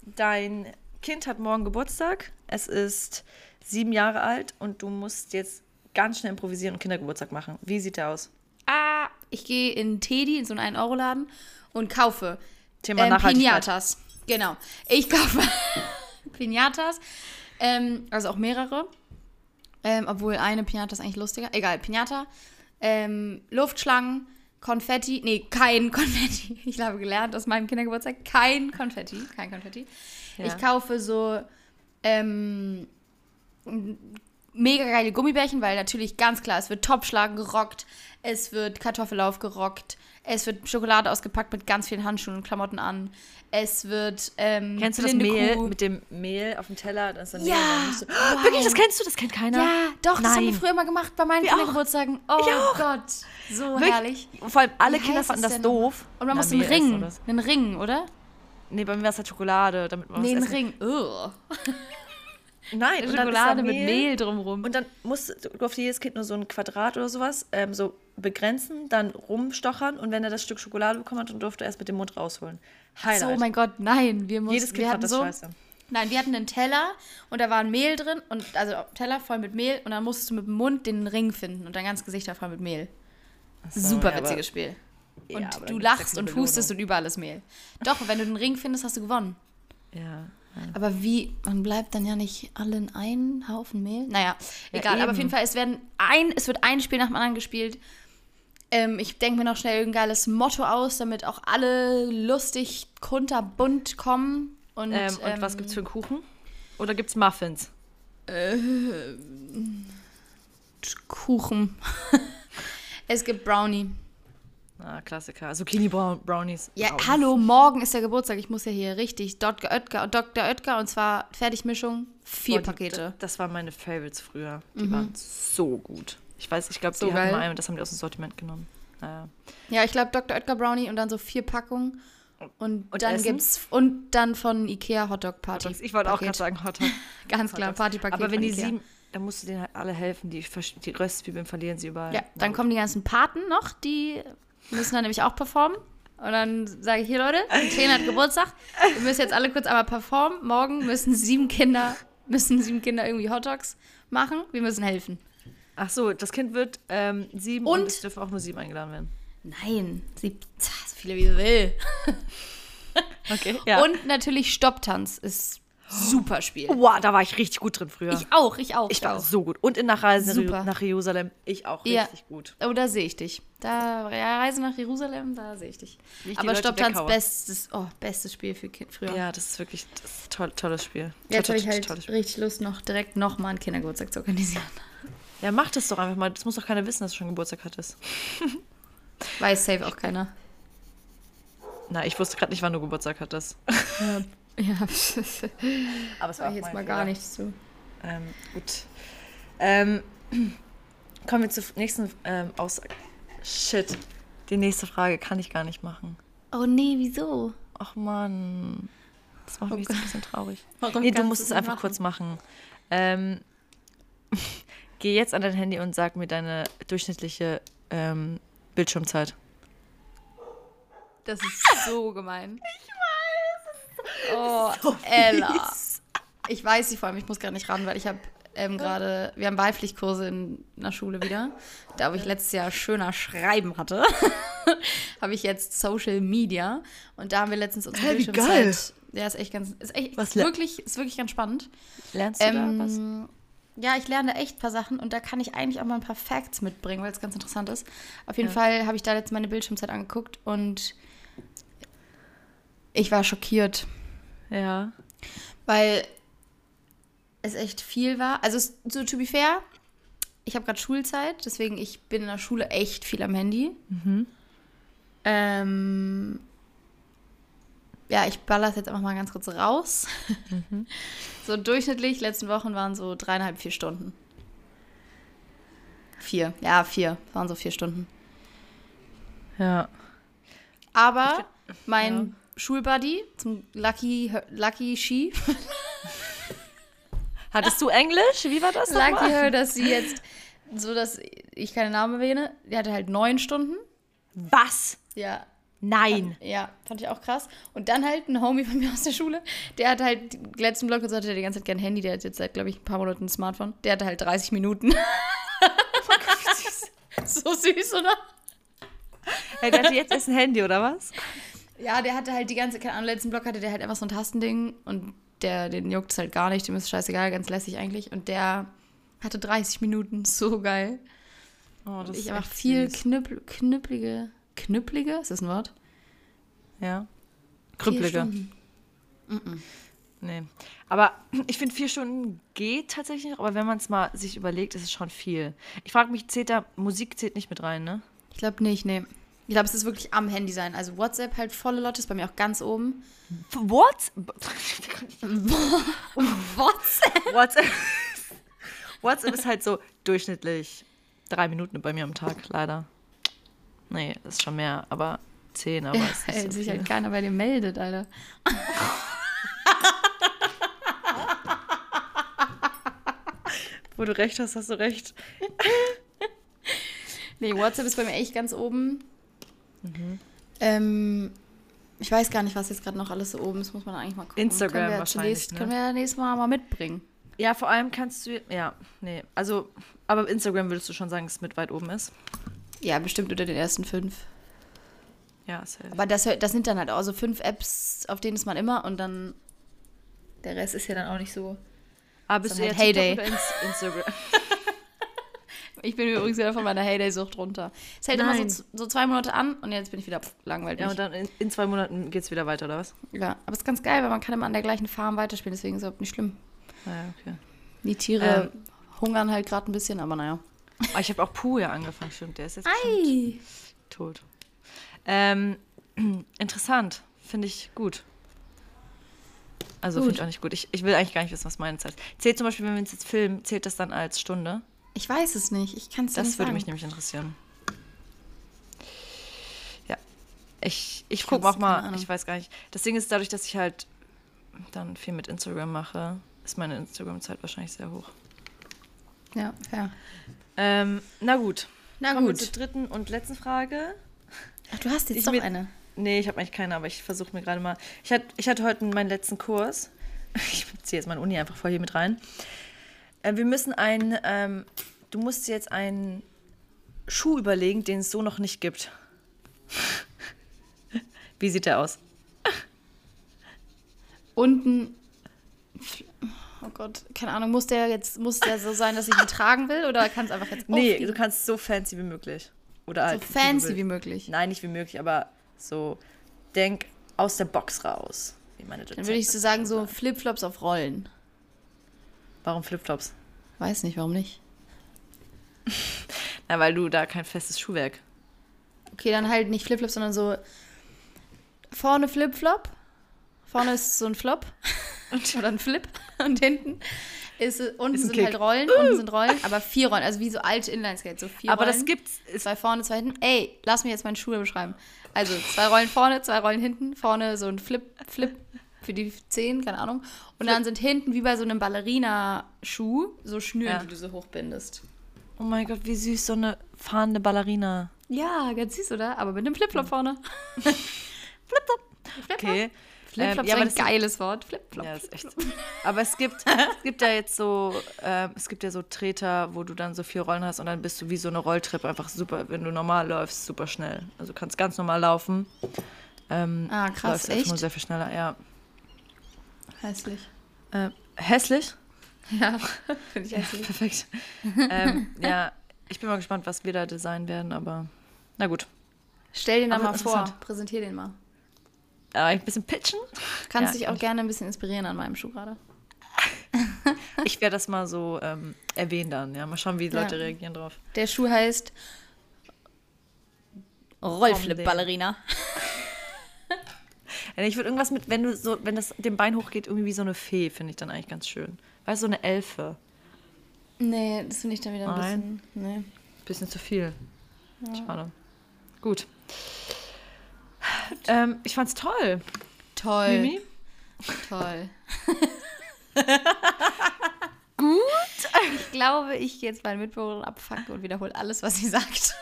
dein Kind hat morgen Geburtstag. Es ist sieben Jahre alt und du musst jetzt ganz schnell improvisieren und Kindergeburtstag machen. Wie sieht der aus? Ah, ich gehe in Teddy, in so einen 1-Euro-Laden und kaufe Thema ähm, Nachhaltigkeit. Pinatas. Genau. Ich kaufe Pinatas, ähm, also auch mehrere. Ähm, obwohl eine Pinata ist eigentlich lustiger. Egal, Pinata, ähm, Luftschlangen, Konfetti. Nee, kein Konfetti. Ich habe gelernt aus meinem Kindergeburtstag. Kein Konfetti. Kein Konfetti. Ja. Ich kaufe so ähm, mega geile Gummibärchen, weil natürlich ganz klar, es wird Topfschlagen gerockt, es wird Kartoffellauf gerockt, es wird Schokolade ausgepackt mit ganz vielen Handschuhen und Klamotten an, es wird ähm, Kennst du das Mehl Kuh. mit dem Mehl auf dem Teller? Das Ja. Musst du, Wow. Wirklich, das kennst du? Das kennt keiner? Ja, doch, das haben wir Nein. früher immer gemacht bei meinen. Kindergeburtstagen. Oh Ich auch. Gott, so Wirklich? herrlich. Und vor allem alle Wie Kinder fanden das doof. Und man Na, muss einen Ring, oder so. einen Ring, oder? Nee, bei mir war es halt Schokolade, damit man Nee, einen Ring. Nein, und dann ist da Schokolade mit Mehl drumrum. Und dann musst du durfte jedes Kind nur so ein Quadrat oder sowas ähm, so begrenzen, dann rumstochern und wenn er das Stück Schokolade bekommen hat, dann durfte er es mit dem Mund rausholen. Highlight. so, mein Gott, nein. Wir mussten, Jedes Kind wir hatten das so, scheiße. Nein, wir hatten einen Teller und da war ein Mehl drin und also Teller voll mit Mehl und dann musstest du mit dem Mund den Ring finden und dein ganzes Gesicht war voll mit Mehl. so, Super ja, witziges Spiel. Ja, Und du lachst und hustest und überall ist Mehl. Doch, wenn du den Ring findest, hast du gewonnen. Ja. Aber wie, man bleibt dann ja nicht alle in einen Haufen Mehl. Naja, Ja, egal. aber auf jeden Fall, es, werden ein, es wird ein Spiel nach dem anderen gespielt. Ähm, ich denke mir noch schnell irgendein geiles Motto aus, damit auch alle lustig, kunterbunt kommen. Und, Ähm, und was gibt's für einen Kuchen? Oder gibt's Muffins? Kuchen. es gibt Brownie. Ah, Klassiker. Zucchini Brown Brownies. Ja, Brownies. hallo, morgen ist der Geburtstag. Ich muss ja hier richtig. Dr. Oetker, Dr. Oetker und zwar Fertigmischung, vier die- Pakete. Mhm. Das waren meine Favorites früher. Die waren so gut. Ich weiß, ich glaube, So die hatten mal einen, das haben die aus dem Sortiment genommen. Naja. Ja, ich glaube Dr. Oetker Brownie und dann so vier Packungen. Und, Und dann Essen? gibt's und dann von Ikea Hotdog Party. Ich wollte auch gerade sagen Hotdog. Ganz klar, Hotdogs. Partypaket. Aber wenn die Ikea. sieben, dann musst du denen halt alle helfen. Die, die Röstzwiebeln verlieren sie überall. Ja, dann kommen die ganzen Paten noch, die müssen dann nämlich auch performen. Und dann sage ich hier, Leute, die Träne hat Geburtstag. Wir müssen jetzt alle kurz einmal performen. Morgen müssen sieben Kinder, müssen sieben Kinder irgendwie Hotdogs machen. Wir müssen helfen. Ach so, das Kind wird ähm, sieben und, Und? es dürfen auch nur sieben eingeladen werden. Nein, sie, so viele wie sie will. Okay. Und natürlich Stopptanz ist super Spiel. wow, da war ich richtig gut drin früher. Ich auch, ich auch. Ich war auch. so gut. Und in Nachreise Super. nach Jerusalem, ich auch Ja. richtig gut. Oh, da sehe ich dich. Da, ja, Reise nach Jerusalem, da sehe ich dich. Ich Aber Stopptanz, bestes, oh, bestes Spiel für Kind früher. Ja, das ist wirklich das ist ein toll, tolles Spiel. Jetzt habe ich halt tolles Spiel. richtig Lust, noch direkt nochmal einen Kindergeburtstag zu organisieren. Ja, mach das doch einfach mal. Das muss doch keiner wissen, dass du schon Geburtstag hattest. Weiß safe auch keiner. Na, ich wusste gerade nicht, wann du Geburtstag hattest. Ja, Aber es ich jetzt mal gar nichts zu. Ähm, gut. Ähm, kommen wir zur nächsten ähm, Aussage. Shit. Die nächste Frage kann ich gar nicht machen. Oh nee, wieso? Ach Mann. Das macht Oh mich so ein Gott. bisschen traurig. Warum Nee, du musst es einfach machen? kurz machen. Ähm, geh jetzt an dein Handy und sag mir deine durchschnittliche ähm, Bildschirmzeit. Das ist so gemein. Ich Oh, Ella. Ich weiß sie vor allem, ich muss gerade nicht ran, weil ich habe ähm, gerade, wir haben Wahlpflichtkurse in der Schule wieder. Da, wo ich letztes Jahr schöner Schreiben hatte, habe ich jetzt Social Media. Und da haben wir letztens unsere wie Bildschirmzeit. Ja, ist echt ganz, ist echt, Was ist wirklich, ist wirklich ganz spannend. Lernst du da was? Ähm, ja, ich lerne da echt ein paar Sachen und da kann ich eigentlich auch mal ein paar Facts mitbringen, weil es ganz interessant ist. Auf jeden Ja. Fall habe ich da jetzt meine Bildschirmzeit angeguckt und ich war schockiert, Ja. weil es echt viel war. Also, so to be fair, ich habe gerade Schulzeit, deswegen ich bin in der Schule echt viel am Handy. Ähm, ja, ich baller es jetzt einfach mal ganz kurz raus. so durchschnittlich, letzten Wochen waren so dreieinhalb, vier Stunden. Vier, ja, vier, waren so vier Stunden. Ja. Aber mein Schulbuddy zum Lucky, Lucky Ski, Hattest du Englisch? Wie war das? Lucky her, dass sie jetzt, so dass ich keinen Namen erwähne, die hatte halt neun Stunden. Was? Ja, Nein. Ja, fand ich auch krass. Und dann halt ein Homie von mir aus der Schule, der hat halt letzten Blog und so hatte der die ganze Zeit gern Handy, der hat jetzt seit, glaube ich, ein paar Monaten ein Smartphone. Der hatte halt 30 Minuten. so süß, oder? Hey, der hatte jetzt erst ein Handy, oder was? Ja, der hatte halt die ganze, keine Ahnung, letzten Blog hatte der halt einfach so ein Tastending und der, den juckt es halt gar nicht, dem ist scheißegal, ganz lässig eigentlich. Und der hatte 30 Minuten, so geil. Oh, das ich ist einfach viel süß. knüppel, knüppelige, knüppelige, ist das ein Wort? Ja. Krüppelige. Stunden. Nee. Aber ich finde, vier Stunden geht tatsächlich noch, aber wenn man es mal sich überlegt, ist es schon viel. Ich frage mich, zählt da, Musik zählt nicht mit rein, ne? Ich glaube nicht, nee. Ich glaube, es ist wirklich am Handy sein. Also WhatsApp halt volle Lotte, ist bei mir auch ganz oben. What? WhatsApp? WhatsApp. WhatsApp ist halt so durchschnittlich drei Minuten bei mir am Tag, leider. Nee, das ist schon mehr, aber zehn, aber Ja, es ist nicht so sich halt keiner bei dir meldet, Alter. Wo du recht hast, hast du recht. Nee, WhatsApp ist bei mir echt ganz oben. Mhm. Ähm, ich weiß gar nicht, was jetzt gerade noch alles so oben ist, muss man eigentlich mal gucken. Instagram wir wahrscheinlich, Zunächst, ne? Können wir ja nächstes Mal mal mitbringen. Ja, vor allem kannst du, ja, nee, also, aber Instagram würdest du schon sagen, dass es mit weit oben ist? Ja, bestimmt unter den ersten fünf. Ja, safe. Aber das, das sind dann halt auch so fünf Apps, auf denen ist man immer und dann der Rest ist ja dann auch nicht so. Aber bist Ist du halt TikTok Heyday. Instagram? Ich bin übrigens wieder von meiner Heyday-Sucht runter. Es hält immer Nein. so, so zwei Monate an und jetzt bin ich wieder pff, langweilig. Ja, und dann in, in zwei Monaten geht's wieder weiter, oder was? Ja, aber es ist ganz geil, weil man kann immer an der gleichen Farm weiterspielen, deswegen ist es überhaupt nicht schlimm. Ja, okay. Die Tiere hungern halt gerade ein bisschen, aber naja. Oh, ich habe auch Puh ja angefangen, stimmt. Der ist jetzt Ei! tot. Ähm, interessant. Finde ich gut. Also finde ich auch nicht gut. Ich, ich will eigentlich gar nicht wissen, was meine Zeit ist. Zählt zum Beispiel, wenn wir uns jetzt filmen, zählt das dann als Stunde? Ich weiß es nicht. Ich kann es Das nicht würde sagen. mich nämlich interessieren. Ja. Ich, ich gucke auch mal, ich weiß gar nicht. Das Ding ist, dadurch, dass ich halt dann viel mit Instagram mache, ist meine Instagram-Zeit wahrscheinlich sehr hoch. Ja, fair. Ähm, na gut. Na Kommen wir gut. zur dritten und letzten Frage. Ach, du hast jetzt Ich doch mit- eine. Nee, ich habe eigentlich keine, aber ich versuche mir gerade mal. Ich, hat, ich hatte heute meinen letzten Kurs. Ich ziehe jetzt meine Uni einfach voll hier mit rein. Äh, wir müssen ein. Ähm, du musst dir jetzt einen Schuh überlegen, den es so noch nicht gibt. Wie sieht der aus? Unten. Oh Gott, keine Ahnung, muss der jetzt, muss der so sein, dass ich ihn tragen will oder kann es einfach jetzt Nee, aufliegen? du kannst so fancy wie möglich. Oder so halt fancy du wie möglich. Nein, nicht wie möglich, aber so denk aus der Box raus. Wie meine Dann würde ich so sagen, so Flipflops auf Rollen. Warum Flipflops? Weiß nicht, warum nicht. Na, weil du da kein festes Schuhwerk. Okay, dann halt nicht Flipflops, sondern so vorne Flipflop. Vorne ist so ein Flop oder ein Flip und hinten ist unten Ist sind Kick. halt Rollen, unten sind Rollen, aber vier Rollen, also wie so alte Inlineskates, so vier Aber Rollen. das gibt's. Zwei vorne, zwei hinten. Ey, lass mich jetzt meine Schuhe beschreiben. Also zwei Rollen vorne, zwei Rollen hinten. Vorne so ein Flip, Flip für die Zehen, keine Ahnung. Und dann sind hinten wie bei so einem Ballerina-Schuh so Schnüren, Ja. die du so hochbindest. Oh mein Gott, wie süß, so eine fahrende Ballerina. Ja, ganz süß, oder? Aber mit einem Flipflop vorne. Flipflop. Okay. Flipflop Ähm, ja, ist aber ein geiles Wort. Flipflop. Ja, ist echt. Aber es gibt, es gibt ja jetzt so, ähm, es gibt ja so Treter, wo du dann so vier Rollen hast und dann bist du wie so eine Rolltreppe einfach super, wenn du normal läufst, super schnell. Also du kannst ganz normal laufen. Ähm, Ah, krass, läufst einfach nur echt? sehr viel schneller, ja. Hässlich. Äh, hässlich? Ja, finde ich hässlich. Perfekt. ähm, ja, ich bin mal gespannt, was wir da designen werden, aber na gut. Stell den da Aber mal vor. Präsentier den mal. Äh, ein bisschen pitchen. Kannst Ja, dich kann auch ich. gerne ein bisschen inspirieren an meinem Schuh gerade. Ich werde das mal so ähm, erwähnen dann, ja. Mal schauen, wie die Ja. Leute reagieren drauf. Der Schuh heißt Rollflip-Ballerina. Ja, ich würde irgendwas mit, wenn du so, wenn das dem Bein hochgeht, irgendwie wie so eine Fee, finde ich dann eigentlich ganz schön. Weißt du, so eine Elfe. Nee, das finde ich dann wieder ein Nein. bisschen. Nee. Bisschen zu viel. Schade. Gut. Ähm, ich fand's toll. Toll. Mimi? Toll. Gut. Ich glaube, ich gehe jetzt meine Mitbewohnerin abfacken und wiederhole alles, was sie sagt.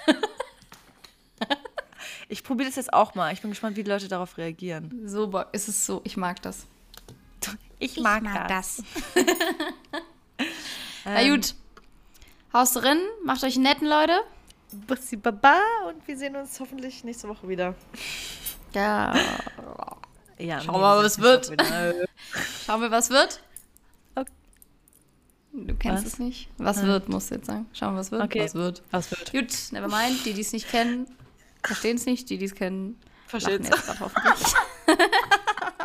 Ich probiere das jetzt auch mal. Ich bin gespannt, wie die Leute darauf reagieren. So ist es so. Ich mag das. Ich Na gut. Haust drin, macht euch netten, Leute. Bussi Baba und wir sehen uns hoffentlich nächste Woche wieder. Ja. Ja, Schauen wir mal, was wird. Schauen wir, was wird. Okay. Du kennst Was? es nicht. Was Nein. wird, musst du jetzt sagen. Schauen wir, was wird. Okay. Was wird. Was wird? Gut, never mind. Die, die es nicht kennen, verstehen es nicht. Die, die es kennen, jetzt gerade hoffentlich.